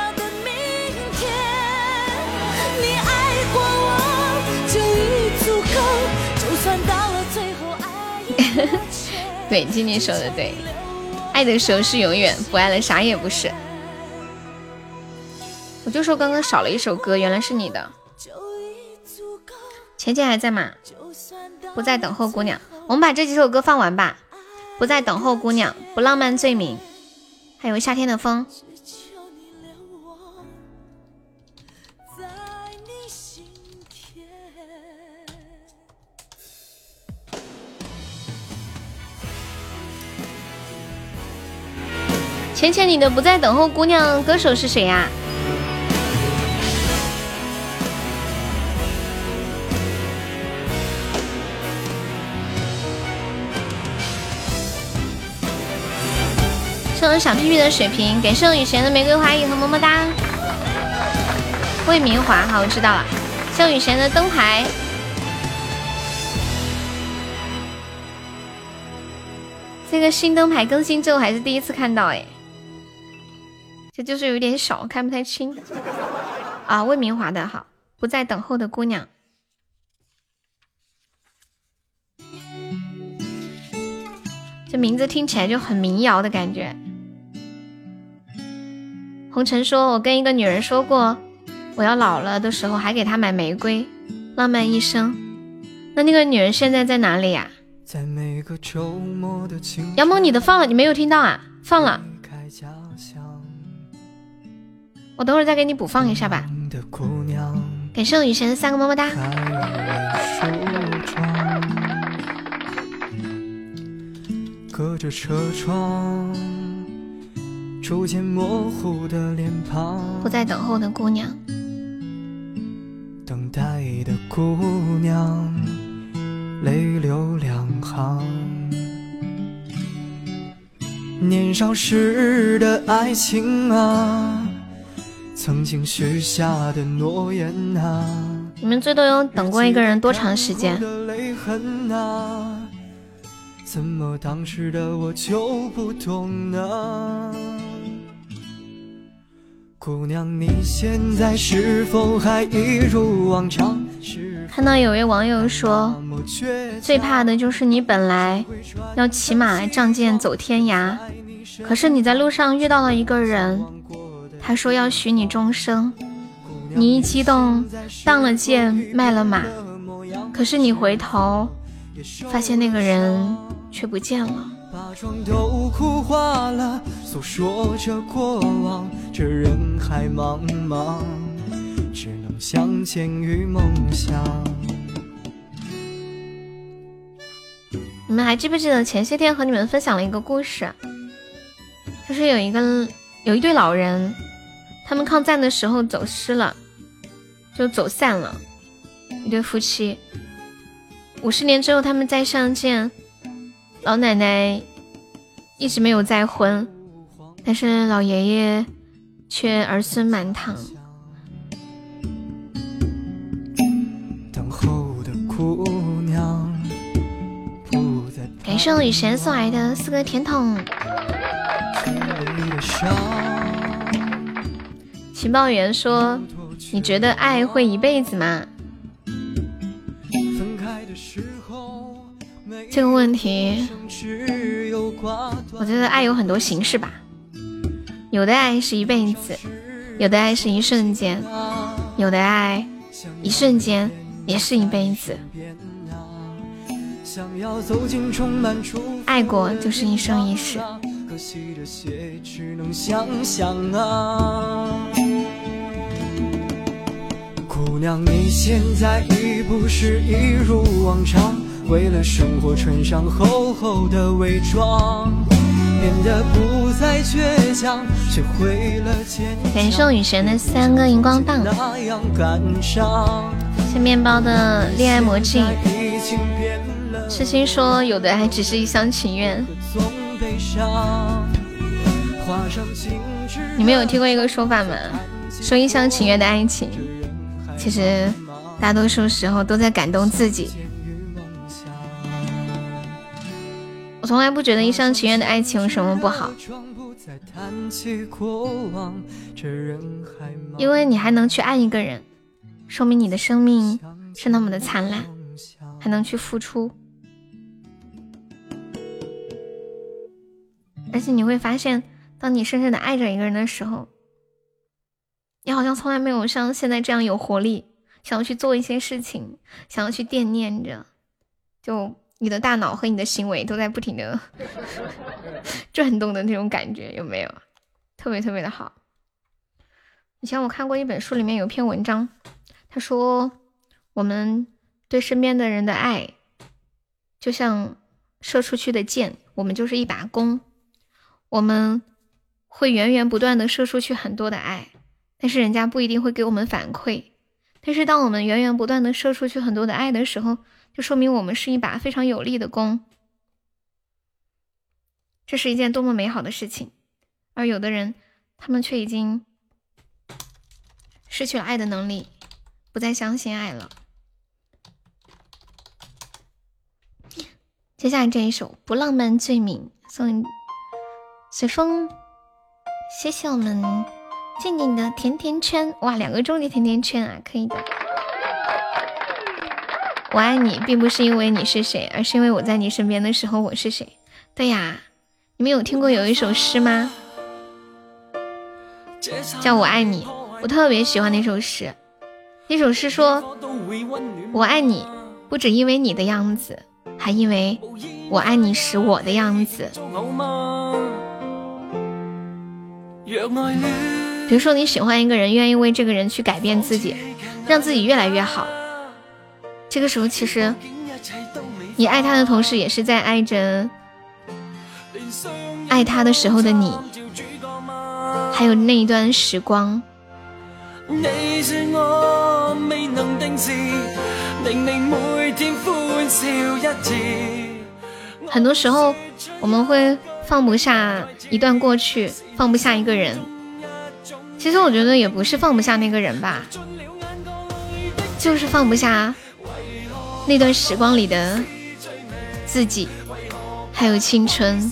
今天说的对，爱的时候是永远，不爱了啥也不是。我就说刚刚少了一首歌，原来是你的。钱钱还在吗？不在等候姑娘，我们把这几首歌放完吧。不在等候姑娘，不浪漫罪名，还有夏天的风。浅浅，你的不在等候姑娘，歌手是谁呀？谢我小屁屁的水瓶，感谢我雨贤的玫瑰花语和么么哒。魏明华，好，我知道了。谢我雨贤的灯牌，这个新灯牌更新之后还是第一次看到，哎。这就是有点小，看不太清啊。魏明华的好，不再等候的姑娘，这名字听起来就很民谣的感觉。红尘说：“我跟一个女人说过，我要老了的时候还给她买玫瑰，浪漫一生。那那个女人现在在哪里呀？”杨萌，你的放了，你没有听到啊？放了。我等会儿再给你补放一下吧。感谢我雨神三个么么哒。逐渐模糊的脸庞，不再等候的姑娘，等待的姑娘，泪流两行。年少时的爱情啊，曾经许下的诺言啊，你们最多有等过一个人多长时间？怎么当时的我就不懂呢？姑娘，你现在是否还一如往常？看到有位网友说，最怕的就是你本来要骑马仗剑走天涯，可是你在路上遇到了一个人，他说要许你终生，你一激动当了剑卖了马，可是你回头发现那个人却不见了。把妆都哭花了，诉说着过往，这人海茫茫，只能相见于梦乡。你们还记不记得前些天和你们分享了一个故事？就是有一个有一对老人，他们抗战的时候走失了，就走散了，一对夫妻。五十年之后，他们再相见。老奶奶一直没有再婚，但是老爷爷却儿孙满堂。感谢我雨神送来的四个甜筒。情报员说：“你觉得爱会一辈子吗？”这个问题，我觉得爱有很多形式吧。有的爱是一辈子，有的爱是一瞬间，有的爱一瞬间也是一辈子。爱过就是一生一世。姑娘，你现在已不是一如往常。为了生活穿上厚厚的伪装，变得不再倔强，学会了坚强。感谢雨神的三个荧光棒，谢面包的恋爱魔镜。痴心说有的爱只是一厢情愿。你们有听过一个说法吗？说一厢情愿的爱情，其实大多数时候都在感动自己。我从来不觉得一厢情愿的爱情有什么不好，因为你还能去爱一个人，说明你的生命是那么的灿烂，还能去付出。而且你会发现，当你深深的爱着一个人的时候，你好像从来没有像现在这样有活力，想要去做一些事情，想要去惦念着，就。你的大脑和你的行为都在不停的 转动的那种感觉有没有？特别特别的好。以前我看过一本书，里面有篇文章，他说我们对身边的人的爱，就像射出去的箭，我们就是一把弓，我们会源源不断的射出去很多的爱，但是人家不一定会给我们反馈。但是当我们源源不断的射出去很多的爱的时候，就说明我们是一把非常有力的弓，这是一件多么美好的事情。而有的人，他们却已经失去了爱的能力，不再相信爱了。接下来这一首《不浪漫罪名》送随风，谢谢我们静静的甜甜圈，哇，两个终极甜甜圈啊，可以的。我爱你，并不是因为你是谁，而是因为我在你身边的时候我是谁。对呀，你们有听过有一首诗吗？叫我爱你，我特别喜欢那首诗。那首诗说：“我爱你，不只因为你的样子，还因为我爱你时我的样子。”比如说你喜欢一个人，愿意为这个人去改变自己，让自己越来越好。这个时候，其实你爱他的同时，也是在爱着爱他的时候的你。还有那一段时光。很多时候我们会放不下一段过去，放不下一个人。其实我觉得也不是放不下那个人吧，就是放不下那段时光里的自己，还有青春。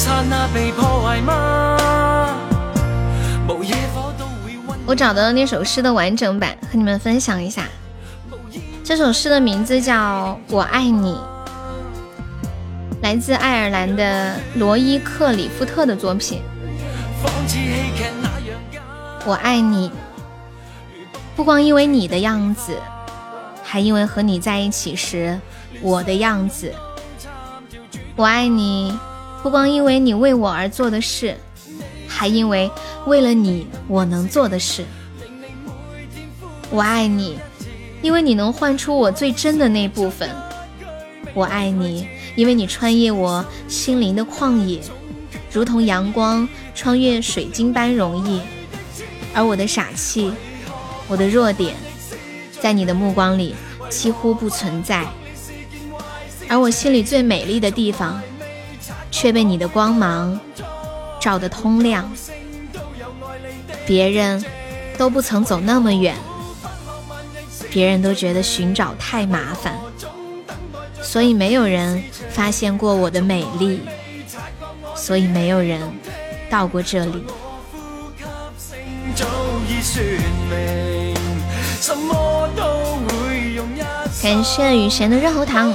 你被破坏吗？我找到了那首诗的完整版，和你们分享一下。这首诗的名字叫《我爱你》，来自爱尔兰的罗伊克里夫特的作品。我爱你，不光因为你的样子，还因为和你在一起时我的样子。我爱你，不光因为你为我而做的事，还因为为了你我能做的事。我爱你，因为你能唤出我最真的那部分。我爱你，因为你穿越我心灵的旷野，如同阳光穿越水晶般容易。而我的傻气，我的弱点，在你的目光里几乎不存在。而我心里最美丽的地方，却被你的光芒照得通亮。别人都不曾走那么远，别人都觉得寻找太麻烦，所以没有人发现过我的美丽，所以没有人到过这里。感谢雨贤的热喉糖。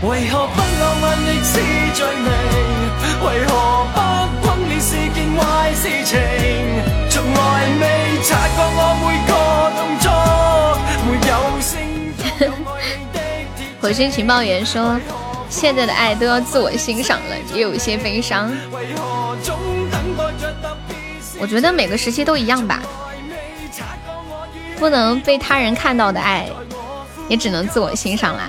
为何不浪漫亦是罪名？为何不轰烈是件坏事情？从来未察觉我每个动作没有声。火星情报员说：“现在的爱都要自我欣赏了，也有一些悲伤。”我觉得每个时期都一样吧，不能被他人看到的爱，也只能自我欣赏啦。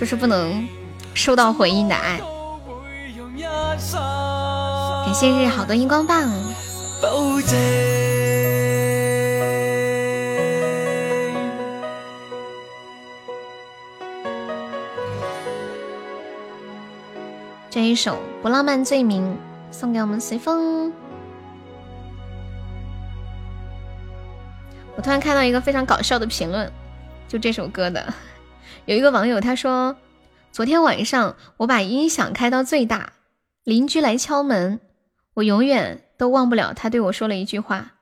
就是不能收到回应的爱。感谢日好多荧光棒。这一首《不浪漫罪名》送给我们随风。我突然看到一个非常搞笑的评论，就这首歌的。有一个网友他说，昨天晚上我把音响开到最大，邻居来敲门，我永远都忘不了他对我说了一句话。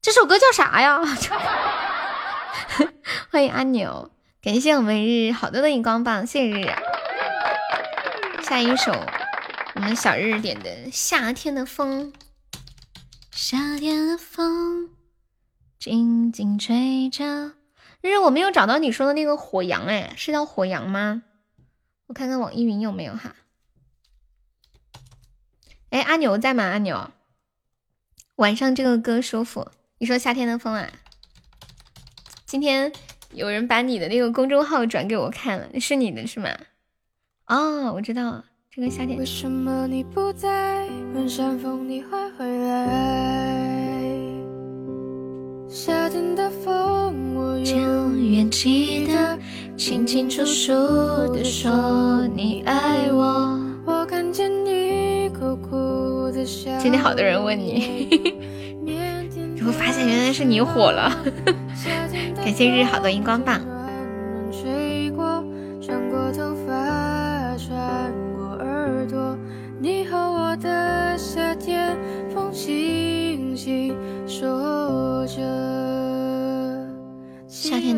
这首歌叫啥呀？欢迎阿牛，感谢我们日日好多的荧光棒，谢谢日日。下一首我们小日点的《夏天的风》，夏天的风静静吹着。日日，我没有找到你说的那个火羊，哎，是叫火羊吗？我看看网易云有没有哈。哎，阿牛在吗？阿牛，晚上这个歌舒服。你说夏天的风啊？今天有人把你的那个公众号转给我看了，是你的是吗？哦，我知道了，这个夏天。为什么你不在？问山峰你会回来？夏天的风，我永远记得，清清楚楚的说你爱我。我看见你苦苦的笑。今天好多人问你，我发现原来是你火了，感谢日好的荧光棒。夏天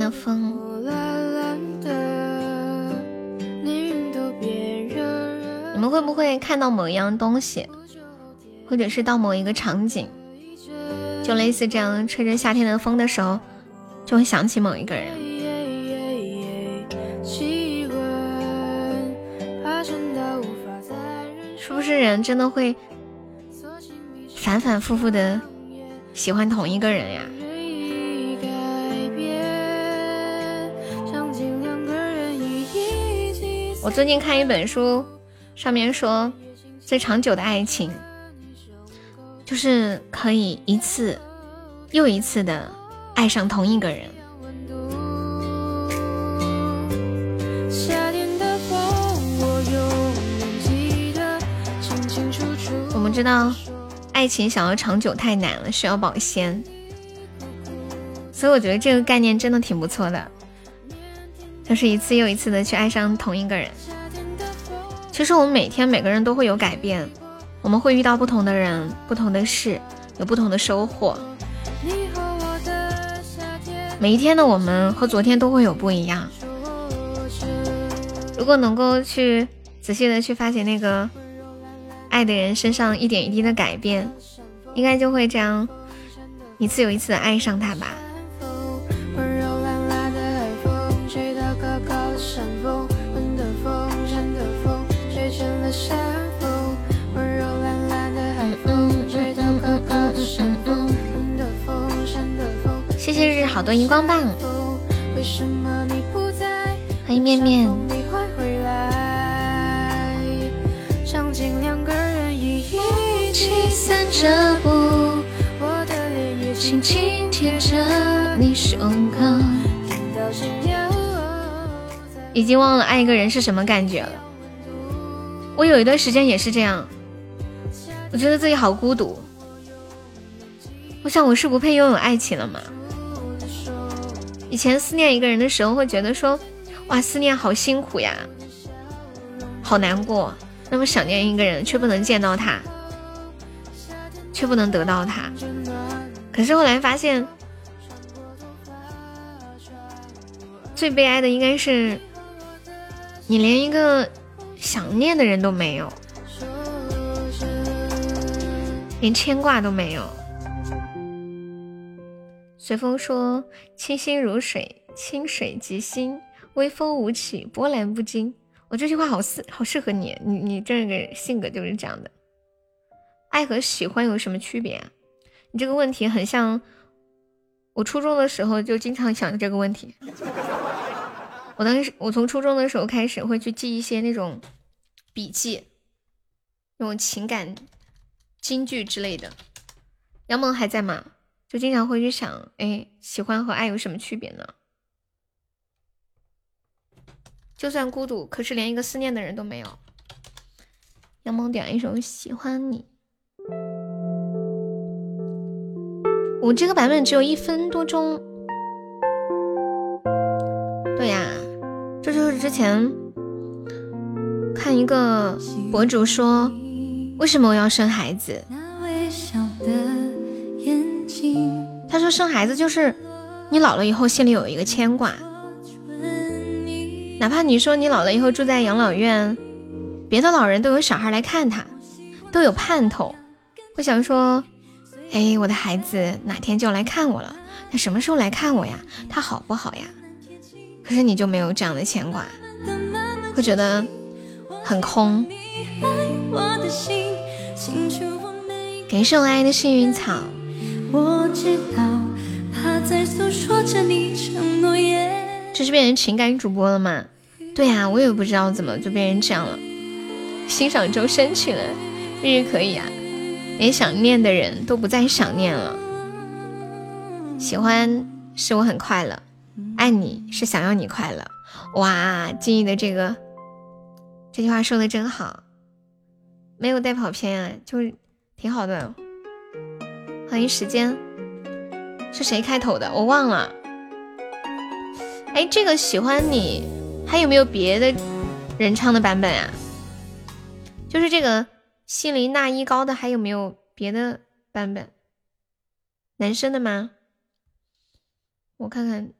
的风。你们会不会看到某一样东西，或者是到某一个场景，就类似这样吹着夏天的风的时候，就会想起某一个人？是不是人真的会反反复复的喜欢同一个人呀？我最近看一本书，上面说，最长久的爱情，就是可以一次又一次的爱上同一个人。我们知道，爱情想要长久太难了，需要保鲜，所以我觉得这个概念真的挺不错的。就是一次又一次的去爱上同一个人。其实我们每天每个人都会有改变，我们会遇到不同的人、不同的事，有不同的收获。每一天的我们和昨天都会有不一样。如果能够去仔细的去发现那个爱的人身上一点一滴的改变，应该就会这样一次又一次的爱上他吧。谢谢日好多荧光棒，欢迎面面。这不，我的脸也轻轻贴着你胸口已经忘了爱一个人是什么感觉了。我有一段时间也是这样，我觉得自己好孤独。我想我是不配拥有爱情了吗？以前思念一个人的时候，会觉得说，哇，思念好辛苦呀，好难过。那么想念一个人，却不能见到他，却不能得到他。可是后来发现，最悲哀的应该是，你连一个想念的人都没有，连牵挂都没有。随风说：“清心如水，清水即心；微风无起，波澜不惊。”我这句话好适，好适合你。你你这个性格就是这样的。爱和喜欢有什么区别？你这个问题很像我初中的时候就经常想这个问题。我当时我从初中的时候开始会去记一些那种笔记，那种情感金句之类的。杨萌还在吗？就经常会去想，哎，喜欢和爱有什么区别呢？就算孤独，可是连一个思念的人都没有。杨萌点一首《喜欢你》，我这个版本只有一分多钟。对呀，这就是之前看一个博主说，为什么我要生孩子？他说生孩子就是你老了以后心里有一个牵挂，哪怕你说你老了以后住在养老院，别的老人都有小孩来看他，都有盼头，我想说，哎，我的孩子哪天就要来看我了，他什么时候来看我呀？他好不好呀？可是你就没有这样的牵挂，会觉得很空。感谢我爱的幸运草。我知道他在诉说着你承诺言。这是变成情感主播了吗？对呀，我也不知道怎么就变成这样了。欣赏周深去了，日日可以啊，连想念的人都不再想念了。喜欢是我很快乐，爱你是想要你快乐。哇，静怡的这个这句话说的真好，没有带跑偏啊，就是挺好的。欢迎时间，是谁开头的？我忘了。哎，这个喜欢你还有没有别的人唱的版本啊？就是这个心灵那一高的还有没有别的版本？男生的吗？我看看，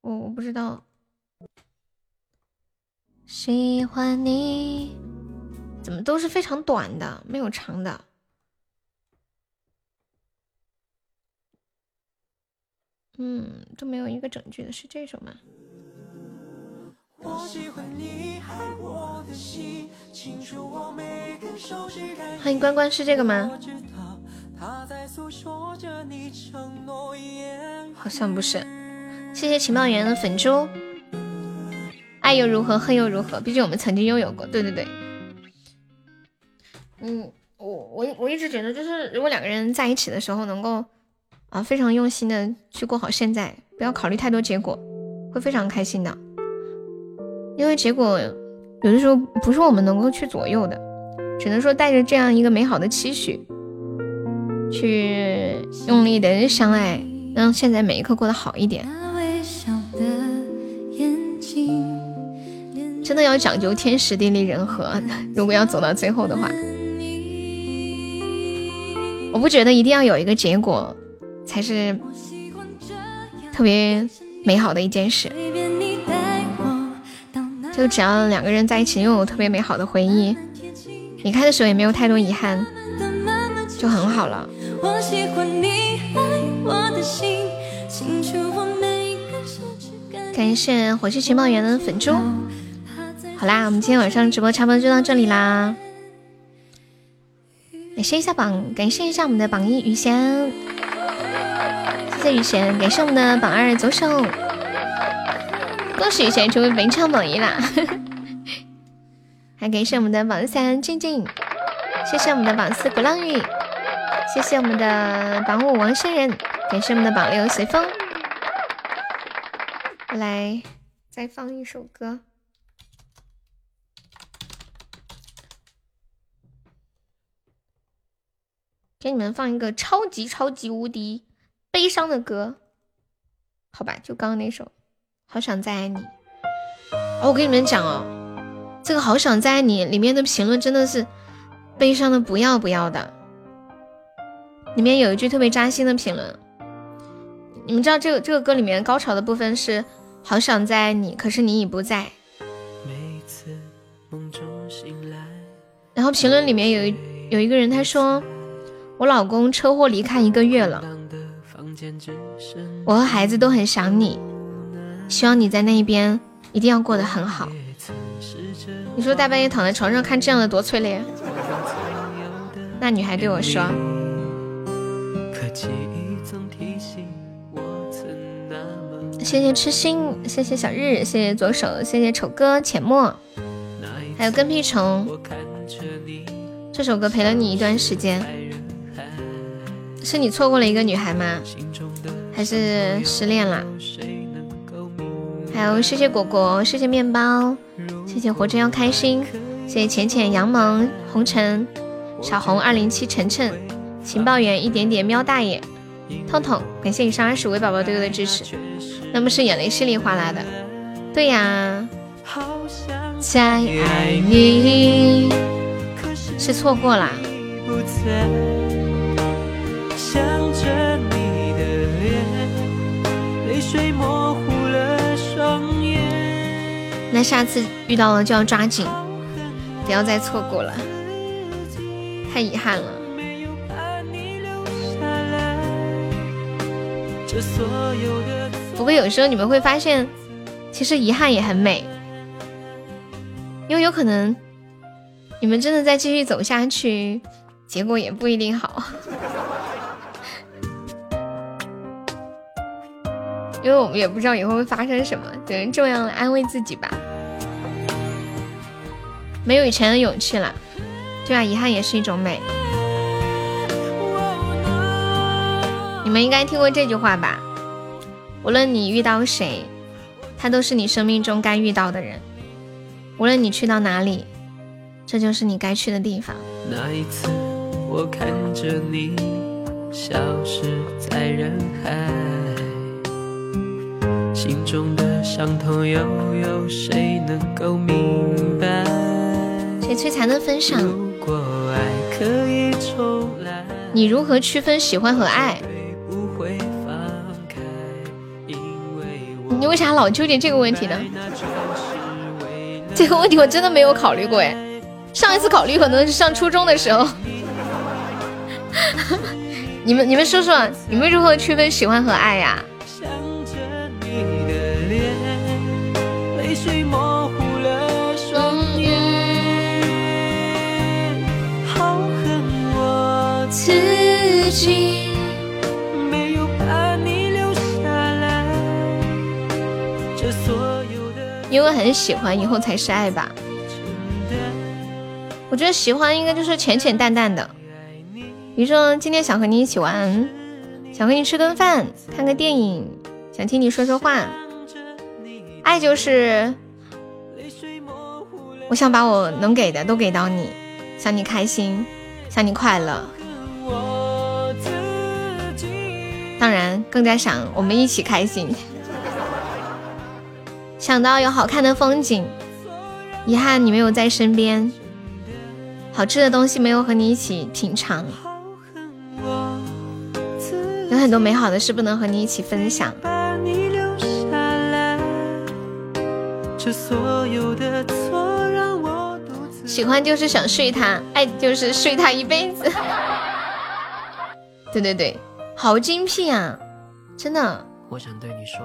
我我不知道。喜欢你，怎么都是非常短的，没有长的。嗯，都没有一个整句的，是这首吗？欢迎关关，是这个吗？好像不是。谢谢情报员的粉猪。爱又如何，恨又如何？毕竟我们曾经拥有过。对对对。嗯，我我我一直觉得，就是如果两个人在一起的时候，能够。啊，非常用心的去过好现在，不要考虑太多结果，会非常开心的。因为结果有的时候不是我们能够去左右的，只能说带着这样一个美好的期许，去用力的相爱，让现在每一刻过得好一点。真的要讲究天时地利人和，如果要走到最后的话，我不觉得一定要有一个结果。才是特别美好的一件事，就只要两个人在一起拥有特别美好的回忆，离开的时候也没有太多遗憾，就很好了。感谢火炬情报员的粉猪。好啦，我们今天晚上直播差不多就到这里啦。感谢一下榜，感谢一下我们的榜一雨仙。谢谢雨贤，感谢我们的榜二左手，恭喜雨贤成为本场榜一啦！还感谢我们的榜三静静，谢谢我们的榜四鼓浪屿，谢谢我们的榜五王仙人，感谢我们的榜六随风。来，再放一首歌，给你们放一个超级超级无敌。悲伤的歌，好吧，就刚刚那首《好想再爱你》。哦，我跟你们讲哦，这个《好想再爱你》里面的评论真的是悲伤的不要不要的。里面有一句特别扎心的评论，你们知道这个这个歌里面高潮的部分是“好想再爱你”，可是你已不在。然后评论里面有一有一个人他说：“我老公车祸离开一个月了。”我和孩子都很想你，希望你在那一边一定要过得很好。你说大半夜躺在床上看这样的多催泪。那女孩对我说：“谢谢痴心，谢谢小日，谢谢左手，谢谢丑哥浅墨，还有跟屁虫。这首歌陪了你一段时间，是你错过了一个女孩吗？”还是失恋了。还有谢谢果果，谢谢面包，谢谢活着要开心，谢谢浅浅杨萌红尘小红二零七晨晨情报员一点点喵大爷痛痛，感谢以上二十五位宝宝对我的支持。那不是眼泪稀里哗啦的，对呀。再爱你是错过啦。那下次遇到了就要抓紧，不要再错过了，太遗憾了。不过有时候你们会发现，其实遗憾也很美，因为有可能你们真的再继续走下去，结果也不一定好。因为我们也不知道以后会发生什么，只能这样安慰自己吧。没有以前的勇气了，对啊，遗憾也是一种美。你们应该听过这句话吧？无论你遇到谁，他都是你生命中该遇到的人。无论你去到哪里，这就是你该去的地方。那一次，我看着你消失在人海。心中的伤痛，又有谁能够明白？谁摧残的分享？如果爱可以重来，你如何区分喜欢和爱？你为啥老纠结这个问题呢？这个问题我真的没有考虑过哎，上一次考虑可能是上初中的时候。你们你们说说，你们如何区分喜欢和爱呀？想自己没有把你留下来。因为很喜欢，以后才是爱吧。我觉得喜欢应该就是浅浅淡淡的，比如说今天想和你一起玩，想和你吃顿饭，看个电影，想听你说说话。爱就是我想把我能给的都给到你，想你开心，想你快乐。当然，更加想我们一起开心。想到有好看的风景，遗憾你没有在身边；好吃的东西没有和你一起品尝，有很多美好的事不能和你一起分享。喜欢就是想睡他，爱就是睡他一辈子。对 对对，好精辟啊！真的，我想对你说，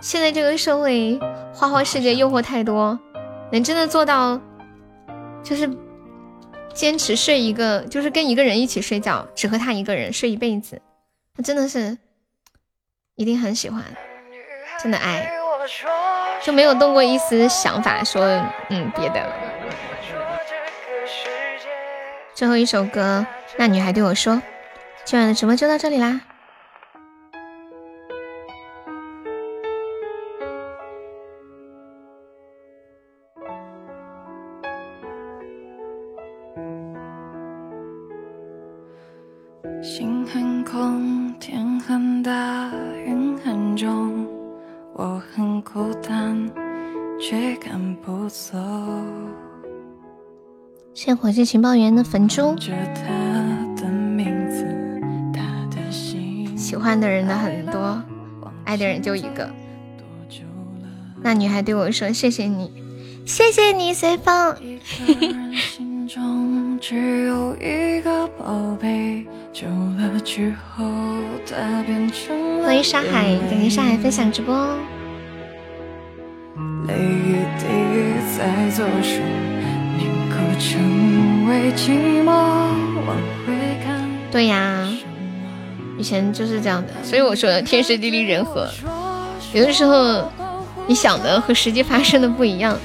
现在这个社会，花花世界诱惑太多，能真的做到，就是坚持睡一个，就是跟一个人一起睡觉，只和他一个人睡一辈子，那真的是一定很喜欢，真的爱，就没有动过一丝想法说嗯别的。最后一首歌，那女孩对我说：“今晚的直播就到这里啦。”心很空，天很大，云很重，我很孤单，却赶不走。谢谢火箭情报员的粉猪，喜欢的人的很多，爱的人就一个。那女孩对我说：“谢谢你，谢谢你，随风。中只有一个宝贝，久了之后，它变成”了欢迎沙海，感谢沙海分享直播。泪一滴在左手，宁可成为寂寞，往回看。对呀，以前就是这样的，所以我说天时地利人和，有的时候你想的和实际发生的不一样，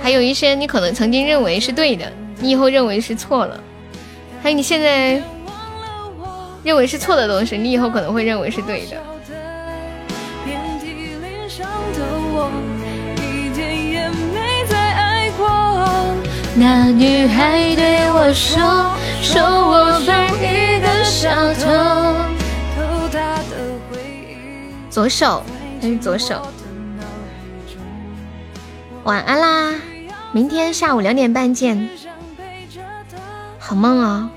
还有一些你可能曾经认为是对的，你以后认为是错了，还有你现在认为是错的东西，你以后可能会认为是对的。遍体鳞伤的我，那女孩对我说：“说我犯一个小偷。偷大的回忆”左手，还是左手。晚安啦，明天下午两点半见，好梦哦。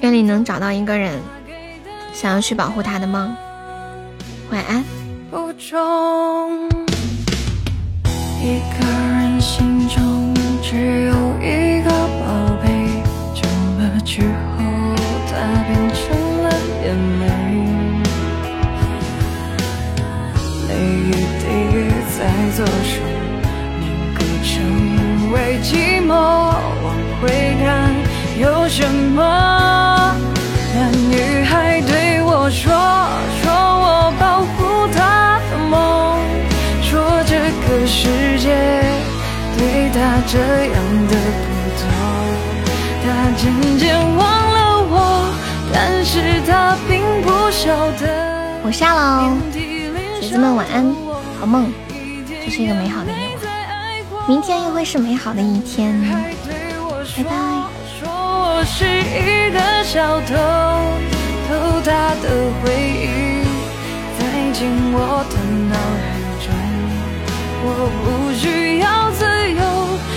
愿你能找到一个人，想要去保护他的梦。晚安。不中。一个人心中只有一个宝贝，久了之后，它变成了眼泪。泪一滴在左手，凝固成为寂寞，往回看有什么？那女孩对我，说这样的渐渐忘了我，但是她并不晓得。我下喽，姐姐们晚安，好梦。这是一个美好的夜晚，明天又会是美好的一天。拜拜。说我是小偷，偷他的回忆，塞进我的脑海中。我不需要自由。